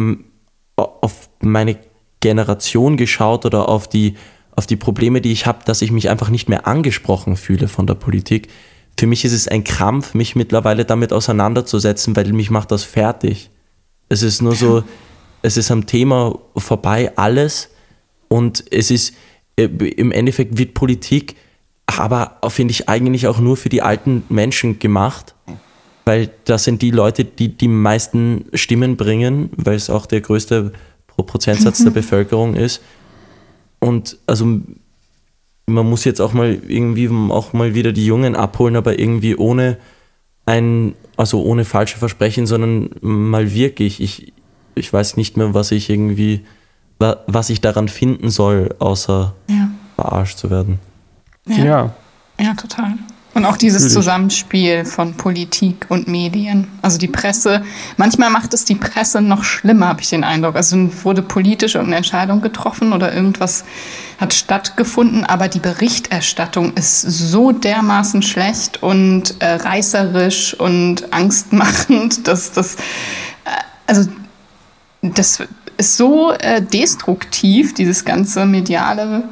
Speaker 3: auf meine Generation geschaut oder auf die, auf die Probleme, die ich habe, dass ich mich einfach nicht mehr angesprochen fühle von der Politik. Für mich ist es ein Krampf, mich mittlerweile damit auseinanderzusetzen, weil mich macht das fertig. Es ist nur so, es ist am Thema vorbei alles und es ist, äh, im Endeffekt wird Politik aber, finde ich, eigentlich auch nur für die alten Menschen gemacht, weil das sind die Leute, die die meisten Stimmen bringen, weil es auch der größte Prozentsatz der Bevölkerung ist. Und also man muss jetzt auch mal irgendwie auch mal wieder die Jungen abholen, aber irgendwie ohne ein, also ohne falsche Versprechen, sondern mal wirklich. Ich, ich weiß nicht mehr, was ich irgendwie, was ich daran finden soll, außer ja. verarscht zu werden.
Speaker 2: Ja. ja. Ja, total. Und auch dieses Natürlich. Zusammenspiel von Politik und Medien. Also die Presse, manchmal macht es die Presse noch schlimmer, habe ich den Eindruck. Also wurde politisch irgendeine Entscheidung getroffen oder irgendwas hat stattgefunden, aber die Berichterstattung ist so dermaßen schlecht und äh, reißerisch und angstmachend, dass das, äh, also das ist so äh, destruktiv, dieses ganze mediale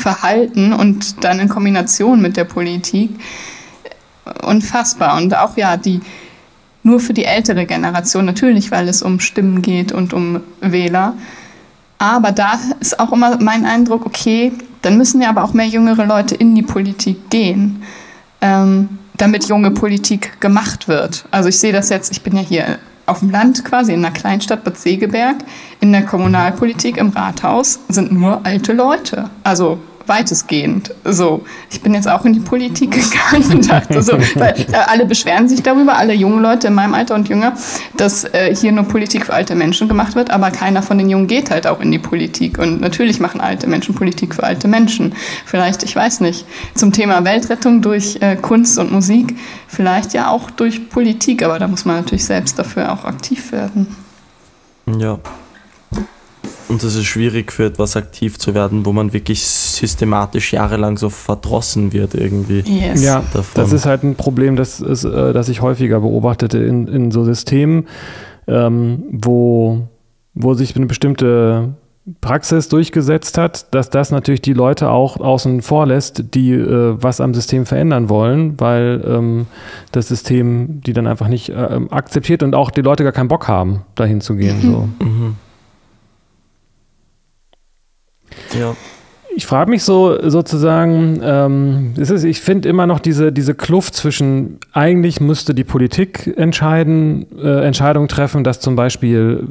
Speaker 2: Verhalten und dann in Kombination mit der Politik unfassbar. Und auch ja, die nur für die ältere Generation, natürlich, weil es um Stimmen geht und um Wähler. Aber da ist auch immer mein Eindruck, okay, dann müssen ja aber auch mehr jüngere Leute in die Politik gehen, ähm, damit junge Politik gemacht wird. Also ich sehe das jetzt, ich bin ja hier auf dem Land quasi, in einer Kleinstadt Bad Segeberg, in der Kommunalpolitik im Rathaus sind nur alte Leute. Also weitestgehend. So, ich bin jetzt auch in die Politik gegangen und dachte so, weil äh, alle beschweren sich darüber, alle jungen Leute in meinem Alter und jünger, dass äh, hier nur Politik für alte Menschen gemacht wird, aber keiner von den Jungen geht halt auch in die Politik. Und natürlich machen alte Menschen Politik für alte Menschen. Vielleicht, ich weiß nicht, zum Thema Weltrettung durch äh, Kunst und Musik, vielleicht ja auch durch Politik, aber da muss man natürlich selbst dafür auch aktiv werden.
Speaker 3: Ja, und es ist schwierig für etwas aktiv zu werden, wo man wirklich systematisch jahrelang so verdrossen wird irgendwie.
Speaker 1: Yes. Ja, davon. das ist halt ein Problem, das, ist, äh, das ich häufiger beobachtete in, in so Systemen, ähm, wo, wo sich eine bestimmte Praxis durchgesetzt hat, dass das natürlich die Leute auch außen vor lässt, die äh, was am System verändern wollen, weil ähm, das System die dann einfach nicht äh, akzeptiert und auch die Leute gar keinen Bock haben, dahin zu gehen. Mhm. So. Mhm. Ja. Ich frage mich so sozusagen, ähm, ist, ich finde immer noch diese, diese Kluft zwischen, eigentlich müsste die Politik entscheiden, äh, Entscheidungen treffen, dass zum Beispiel,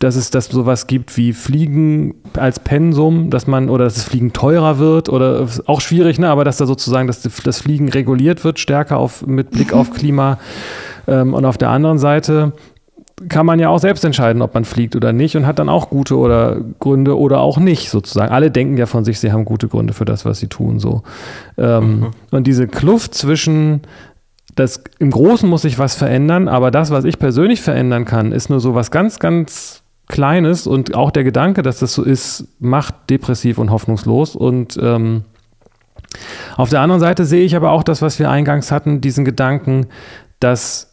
Speaker 1: dass es das sowas gibt wie Fliegen als Pensum, dass man, oder dass das Fliegen teurer wird, oder auch schwierig, ne, aber dass da sozusagen das, das Fliegen reguliert wird, stärker auf, mit Blick auf Klima. Ähm, und auf der anderen Seite kann man ja auch selbst entscheiden, ob man fliegt oder nicht und hat dann auch gute oder Gründe oder auch nicht sozusagen. Alle denken ja von sich, sie haben gute Gründe für das, was sie tun. So. Ähm, mhm. Und diese Kluft zwischen das, im Großen muss sich was verändern, aber das, was ich persönlich verändern kann, ist nur so was ganz, ganz Kleines und auch der Gedanke, dass das so ist, macht depressiv und hoffnungslos und ähm, auf der anderen Seite sehe ich aber auch das, was wir eingangs hatten, diesen Gedanken, dass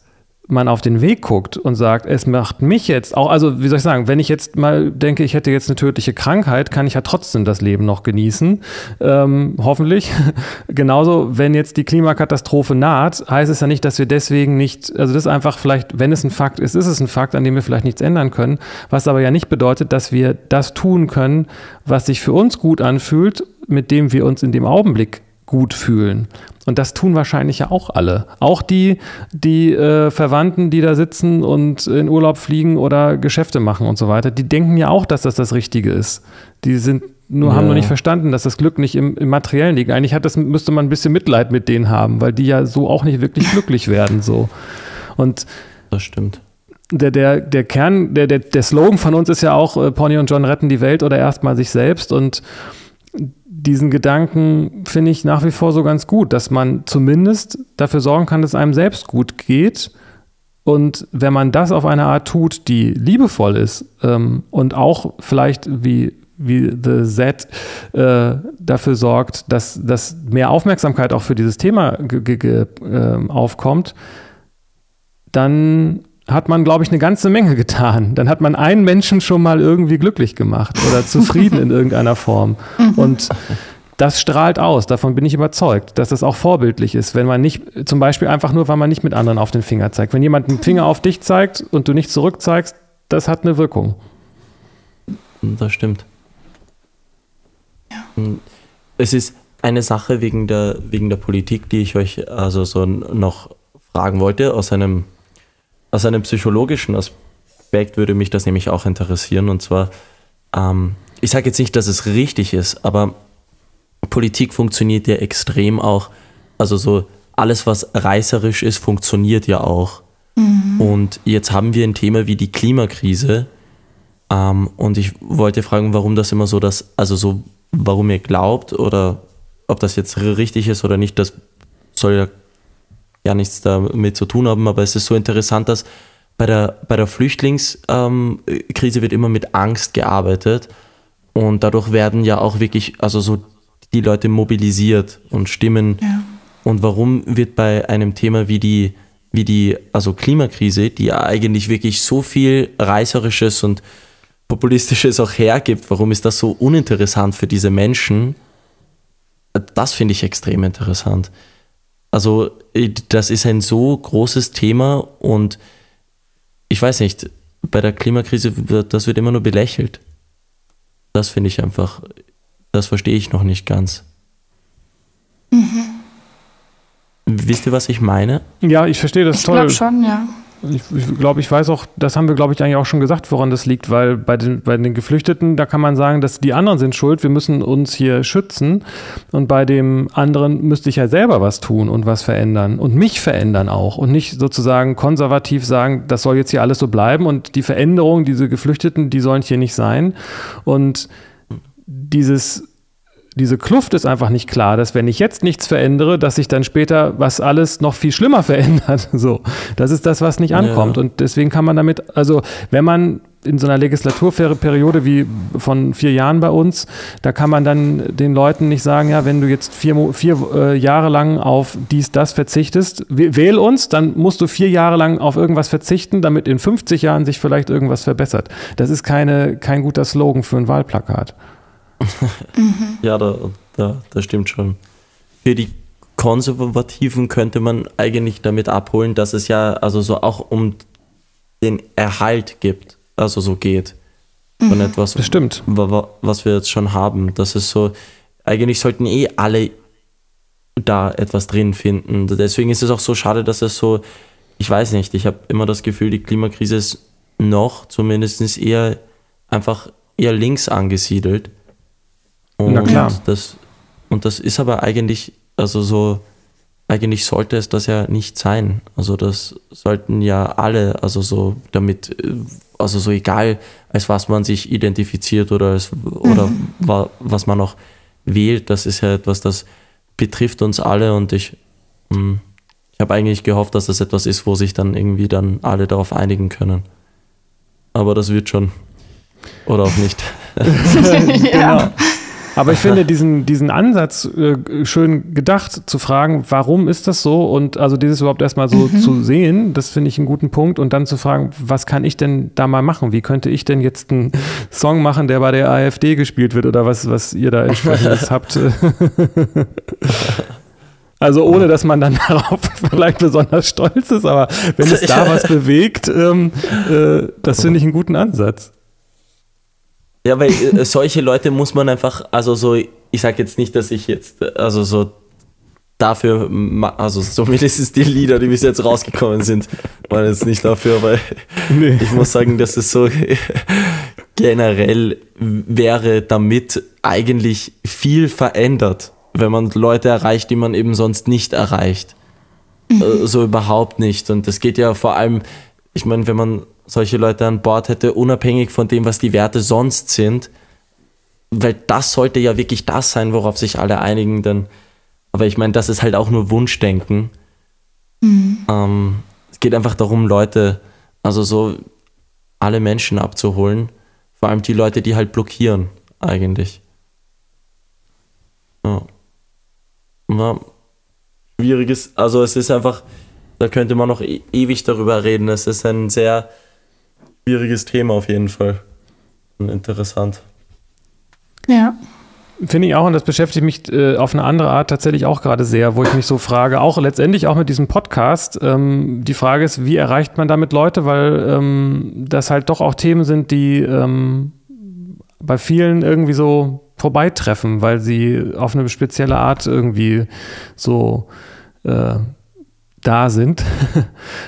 Speaker 1: man auf den Weg guckt und sagt, es macht mich jetzt auch, also wie soll ich sagen, wenn ich jetzt mal denke, ich hätte jetzt eine tödliche Krankheit, kann ich ja trotzdem das Leben noch genießen, ähm, hoffentlich. Genauso, wenn jetzt die Klimakatastrophe naht, heißt es ja nicht, dass wir deswegen nicht, also das ist einfach vielleicht, wenn es ein Fakt ist, ist es ein Fakt, an dem wir vielleicht nichts ändern können, was aber ja nicht bedeutet, dass wir das tun können, was sich für uns gut anfühlt, mit dem wir uns in dem Augenblick gut fühlen. Und das tun wahrscheinlich ja auch alle. Auch die, die äh, Verwandten, die da sitzen und in Urlaub fliegen oder Geschäfte machen und so weiter, die denken ja auch, dass das das Richtige ist. Die sind nur, ja. haben noch nicht verstanden, dass das Glück nicht im, im Materiellen liegt. Eigentlich hat das, müsste man ein bisschen Mitleid mit denen haben, weil die ja so auch nicht wirklich glücklich werden. So. Und
Speaker 3: Das stimmt.
Speaker 1: Der, der, der Kern, der, der, der Slogan von uns ist ja auch, äh, Pony und John retten die Welt oder erstmal sich selbst. Und diesen Gedanken finde ich nach wie vor so ganz gut, dass man zumindest dafür sorgen kann, dass einem selbst gut geht. Und wenn man das auf eine Art tut, die liebevoll ist ähm, und auch vielleicht wie wie The Z äh, dafür sorgt, dass, dass mehr Aufmerksamkeit auch für dieses Thema äh, aufkommt, dann hat man, glaube ich, eine ganze Menge getan. Dann hat man einen Menschen schon mal irgendwie glücklich gemacht oder zufrieden in irgendeiner Form. Mhm. Und das strahlt aus, davon bin ich überzeugt, dass das auch vorbildlich ist, wenn man nicht, zum Beispiel einfach nur, weil man nicht mit anderen auf den Finger zeigt. Wenn jemand einen Finger auf dich zeigt und du nicht zurückzeigst, das hat eine Wirkung.
Speaker 3: Das stimmt. Es ist eine Sache wegen der, wegen der Politik, die ich euch also so noch fragen wollte. Aus einem, aus einem psychologischen Aspekt würde mich das nämlich auch interessieren. Und zwar, ähm, ich sage jetzt nicht, dass es richtig ist, aber Politik funktioniert ja extrem auch. Also so alles, was reißerisch ist, funktioniert ja auch. Mhm. Und jetzt haben wir ein Thema wie die Klimakrise. Ähm, und ich wollte fragen, warum das immer so das, also so warum ihr glaubt oder ob das jetzt richtig ist oder nicht, das soll ja gar nichts damit zu tun haben, aber es ist so interessant, dass bei der, bei der Flüchtlingskrise ähm, wird immer mit Angst gearbeitet und dadurch werden ja auch wirklich, also so die Leute mobilisiert und stimmen. Ja. Und warum wird bei einem Thema wie die, wie die, also Klimakrise, die ja eigentlich wirklich so viel Reißerisches und Populistisches auch hergibt, warum ist das so uninteressant für diese Menschen? Das finde ich extrem interessant. Also, das ist ein so großes Thema und ich weiß nicht, bei der Klimakrise, wird, das wird immer nur belächelt. Das finde ich einfach, das verstehe ich noch nicht ganz. Mhm. Wisst ihr, was ich meine?
Speaker 1: Ja, ich verstehe das
Speaker 2: ich
Speaker 1: toll.
Speaker 2: Ich glaube schon, ja.
Speaker 1: Ich, ich glaube, ich weiß auch, das haben wir, glaube ich, eigentlich auch schon gesagt, woran das liegt, weil bei den, bei den Geflüchteten, da kann man sagen, dass die anderen sind schuld, wir müssen uns hier schützen. Und bei dem anderen müsste ich ja selber was tun und was verändern und mich verändern auch und nicht sozusagen konservativ sagen, das soll jetzt hier alles so bleiben und die Veränderung, diese Geflüchteten, die sollen hier nicht sein. Und dieses diese Kluft ist einfach nicht klar, dass wenn ich jetzt nichts verändere, dass sich dann später was alles noch viel schlimmer verändert. So, das ist das, was nicht ankommt. Ja. Und deswegen kann man damit, also wenn man in so einer Legislaturperiode wie von vier Jahren bei uns, da kann man dann den Leuten nicht sagen, ja, wenn du jetzt vier, vier äh, Jahre lang auf dies, das verzichtest, wähl uns, dann musst du vier Jahre lang auf irgendwas verzichten, damit in 50 Jahren sich vielleicht irgendwas verbessert. Das ist keine, kein guter Slogan für ein Wahlplakat
Speaker 3: mhm. Ja, da, da, das stimmt schon. Für die Konservativen könnte man eigentlich damit abholen, dass es ja also so auch um den Erhalt gibt, also so geht. Von mhm. etwas,
Speaker 1: das stimmt.
Speaker 3: was wir jetzt schon haben. Das ist so, eigentlich sollten eh alle da etwas drin finden. Deswegen ist es auch so schade, dass es so, ich weiß nicht, ich habe immer das Gefühl, die Klimakrise ist noch zumindest eher einfach eher links angesiedelt. Und Na klar. Das, und das ist aber eigentlich, also so, eigentlich sollte es das ja nicht sein. Also das sollten ja alle, also so damit, also so egal, als was man sich identifiziert oder, als, oder mhm. wa, was man auch wählt, das ist ja etwas, das betrifft uns alle und ich, hm, ich habe eigentlich gehofft, dass das etwas ist, wo sich dann irgendwie dann alle darauf einigen können. Aber das wird schon. Oder auch nicht.
Speaker 1: genau. Aber ich finde diesen, diesen Ansatz äh, schön gedacht, zu fragen, warum ist das so? Und also dieses überhaupt erstmal so mhm. zu sehen, das finde ich einen guten Punkt. Und dann zu fragen, was kann ich denn da mal machen? Wie könnte ich denn jetzt einen Song machen, der bei der AfD gespielt wird oder was, was ihr da entsprechendes habt? Also ohne, dass man dann darauf vielleicht besonders stolz ist, aber wenn es da was bewegt, ähm, äh, das finde ich einen guten Ansatz.
Speaker 3: Ja, weil äh, solche Leute muss man einfach, also so, ich sage jetzt nicht, dass ich jetzt, also so dafür, also zumindest die Lieder, die bis jetzt rausgekommen sind, waren jetzt nicht dafür, weil nee. ich muss sagen, dass es so generell wäre damit eigentlich viel verändert, wenn man Leute erreicht, die man eben sonst nicht erreicht. Mhm. Äh, so überhaupt nicht. Und das geht ja vor allem ich meine, wenn man solche Leute an Bord hätte, unabhängig von dem, was die Werte sonst sind, weil das sollte ja wirklich das sein, worauf sich alle einigen, dann, aber ich meine, das ist halt auch nur Wunschdenken. Mhm. Ähm, es geht einfach darum, Leute, also so alle Menschen abzuholen, vor allem die Leute, die halt blockieren, eigentlich. Ja. ja. Schwieriges, also es ist einfach, da könnte man noch e ewig darüber reden. Es ist ein sehr schwieriges Thema auf jeden Fall. Und interessant.
Speaker 2: Ja.
Speaker 1: Finde ich auch, und das beschäftigt mich äh, auf eine andere Art tatsächlich auch gerade sehr, wo ich mich so frage, auch letztendlich auch mit diesem Podcast, ähm, die Frage ist, wie erreicht man damit Leute, weil ähm, das halt doch auch Themen sind, die ähm, bei vielen irgendwie so vorbeitreffen, weil sie auf eine spezielle Art irgendwie so äh, da sind.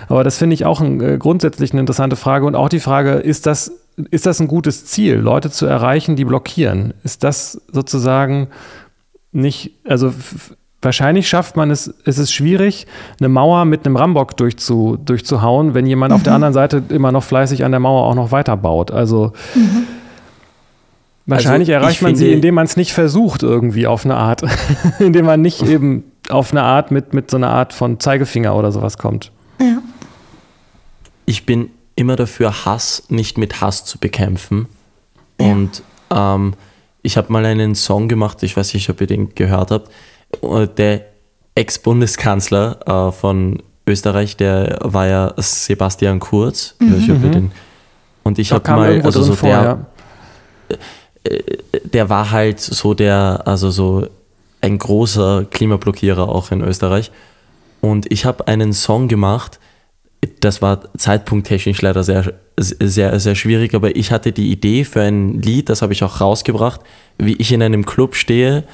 Speaker 1: Aber das finde ich auch ein, äh, grundsätzlich eine interessante Frage und auch die Frage, ist das, ist das ein gutes Ziel, Leute zu erreichen, die blockieren? Ist das sozusagen nicht, also wahrscheinlich schafft man es, es ist schwierig, eine Mauer mit einem Rambock durchzu, durchzuhauen, wenn jemand mhm. auf der mhm. anderen Seite immer noch fleißig an der Mauer auch noch weiterbaut. Also mhm. Wahrscheinlich also, erreicht man sie, indem man es nicht versucht, irgendwie auf eine Art. indem man nicht eben auf eine Art mit, mit so einer Art von Zeigefinger oder sowas kommt.
Speaker 2: Ja.
Speaker 3: Ich bin immer dafür, Hass nicht mit Hass zu bekämpfen. Ja. Und ähm, ich habe mal einen Song gemacht, ich weiß nicht, ob ihr den gehört habt. Äh, der Ex-Bundeskanzler äh, von Österreich, der war ja Sebastian Kurz. Mhm. Ich den, und ich habe mal, also so vor, der, ja. Äh, der war halt so der, also so ein großer Klimablockierer auch in Österreich. Und ich habe einen Song gemacht, das war zeitpunkttechnisch leider sehr, sehr, sehr schwierig, aber ich hatte die Idee für ein Lied, das habe ich auch rausgebracht, wie ich in einem Club stehe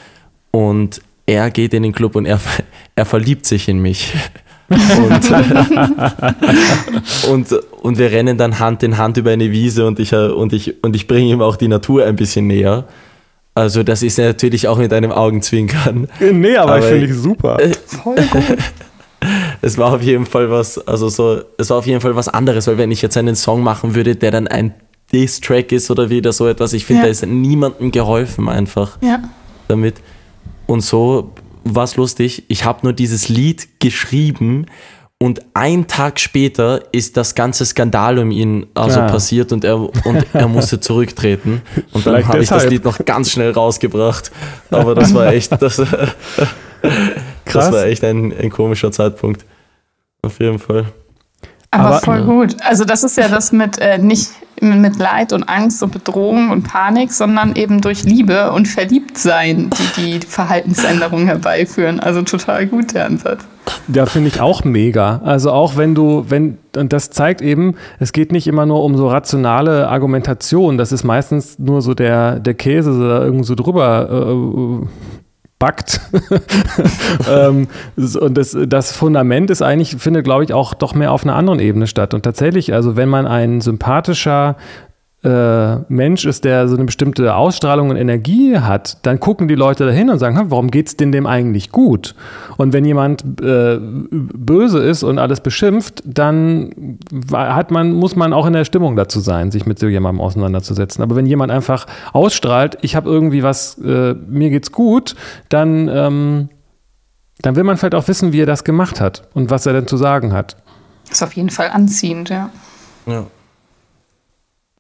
Speaker 3: und er geht in den Club und er, er verliebt sich in mich. Und, und, und wir rennen dann Hand in Hand über eine Wiese und ich, und ich, und ich bringe ihm auch die Natur ein bisschen näher. Also das ist natürlich auch mit einem Augenzwinkern.
Speaker 1: Nee, aber, aber ich finde ich super. Voll
Speaker 3: gut. es war auf jeden Fall was, also so, es war auf jeden Fall was anderes, weil wenn ich jetzt einen Song machen würde, der dann ein Diss-Track ist oder wieder so etwas, ich finde, ja. da ist niemandem geholfen einfach
Speaker 2: ja.
Speaker 3: damit. Und so war es lustig. Ich habe nur dieses Lied geschrieben und ein Tag später ist das ganze Skandal um ihn also ja. passiert und er, und er musste zurücktreten. Und dann habe ich das Lied noch ganz schnell rausgebracht. Aber das war echt, das, das war echt ein, ein komischer Zeitpunkt. Auf jeden Fall.
Speaker 2: Aber, Aber voll ja. gut. Also das ist ja das mit äh, nicht mit Leid und Angst und Bedrohung und Panik, sondern eben durch Liebe und Verliebtsein, die die Verhaltensänderung herbeiführen. Also total gut der Ansatz.
Speaker 1: Ja, finde ich auch mega. Also auch wenn du, wenn, und das zeigt eben, es geht nicht immer nur um so rationale Argumentation. Das ist meistens nur so der, der Käse da irgendwo so drüber äh, backt. ähm, und das, das Fundament ist eigentlich, findet, glaube ich, auch doch mehr auf einer anderen Ebene statt. Und tatsächlich, also wenn man ein sympathischer äh, Mensch ist, der so eine bestimmte Ausstrahlung und Energie hat, dann gucken die Leute dahin und sagen, warum geht es denn dem eigentlich gut? Und wenn jemand äh, böse ist und alles beschimpft, dann hat man, muss man auch in der Stimmung dazu sein, sich mit so jemandem auseinanderzusetzen. Aber wenn jemand einfach ausstrahlt, ich habe irgendwie was, äh, mir geht's gut, dann, ähm, dann will man vielleicht auch wissen, wie er das gemacht hat und was er denn zu sagen hat.
Speaker 2: Das ist auf jeden Fall anziehend, ja.
Speaker 3: Ja.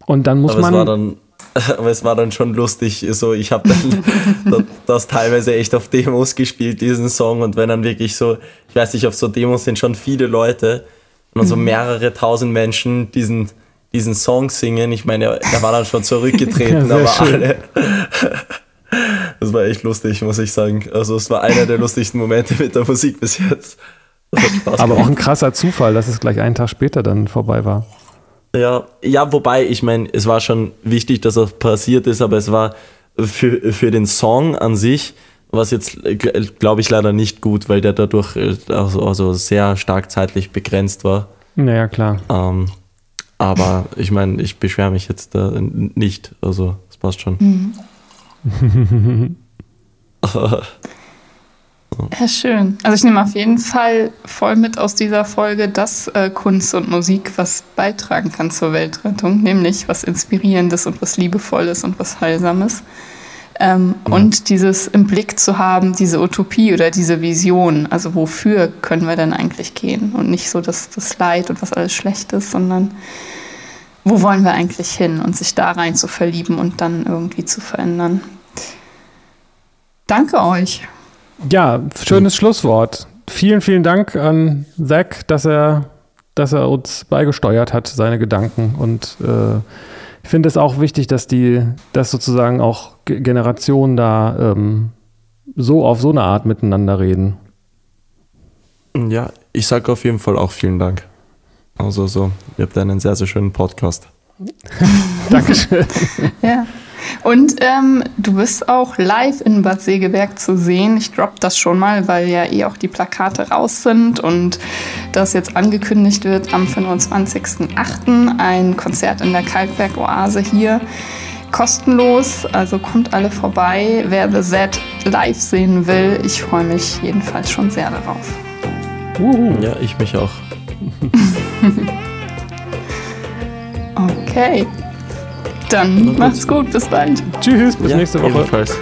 Speaker 1: Und dann muss aber man.
Speaker 3: Es war dann, aber es war dann schon lustig. So, ich habe dann das teilweise echt auf Demos gespielt, diesen Song. Und wenn dann wirklich so, ich weiß nicht, auf so Demos sind schon viele Leute und so mhm. mehrere tausend Menschen diesen, diesen Song singen. Ich meine, er war dann schon zurückgetreten, ja, aber schön. alle. Das war echt lustig, muss ich sagen. Also es war einer der lustigsten Momente mit der Musik bis jetzt.
Speaker 1: Aber auch ein krasser Zufall, dass es gleich einen Tag später dann vorbei war.
Speaker 3: Ja, ja, wobei, ich meine, es war schon wichtig, dass das passiert ist, aber es war für, für den Song an sich, was jetzt, glaube ich, leider nicht gut, weil der dadurch also, also sehr stark zeitlich begrenzt war.
Speaker 1: Naja, klar.
Speaker 3: Ähm, aber ich meine, ich beschwere mich jetzt da nicht, also es passt schon. Mhm.
Speaker 2: Ja, schön. Also ich nehme auf jeden Fall voll mit aus dieser Folge, dass äh, Kunst und Musik was beitragen kann zur Weltrettung, nämlich was Inspirierendes und was Liebevolles und was Heilsames. Ähm, mhm. Und dieses im Blick zu haben, diese Utopie oder diese Vision, also wofür können wir denn eigentlich gehen? Und nicht so das, das Leid und was alles schlecht ist, sondern wo wollen wir eigentlich hin und sich da rein zu verlieben und dann irgendwie zu verändern. Danke euch.
Speaker 1: Ja, schönes mhm. Schlusswort. Vielen, vielen Dank an Zack, dass er, dass er uns beigesteuert hat, seine Gedanken. Und äh, ich finde es auch wichtig, dass die, dass sozusagen auch Generationen da ähm, so auf so eine Art miteinander reden.
Speaker 3: Ja, ich sage auf jeden Fall auch vielen Dank. Also so, ihr habt einen sehr, sehr schönen Podcast.
Speaker 1: Dankeschön.
Speaker 2: ja. Und ähm, du bist auch live in Bad Segeberg zu sehen. Ich droppe das schon mal, weil ja eh auch die Plakate raus sind und das jetzt angekündigt wird am 25.08. ein Konzert in der Kalkberg-Oase hier. Kostenlos, also kommt alle vorbei. Wer The Set live sehen will, ich freue mich jedenfalls schon sehr darauf.
Speaker 3: Uhu. Ja, ich mich auch.
Speaker 2: okay. Dann macht's gut, bis bald.
Speaker 1: Tschüss, bis ja, nächste Woche. Ebenfalls.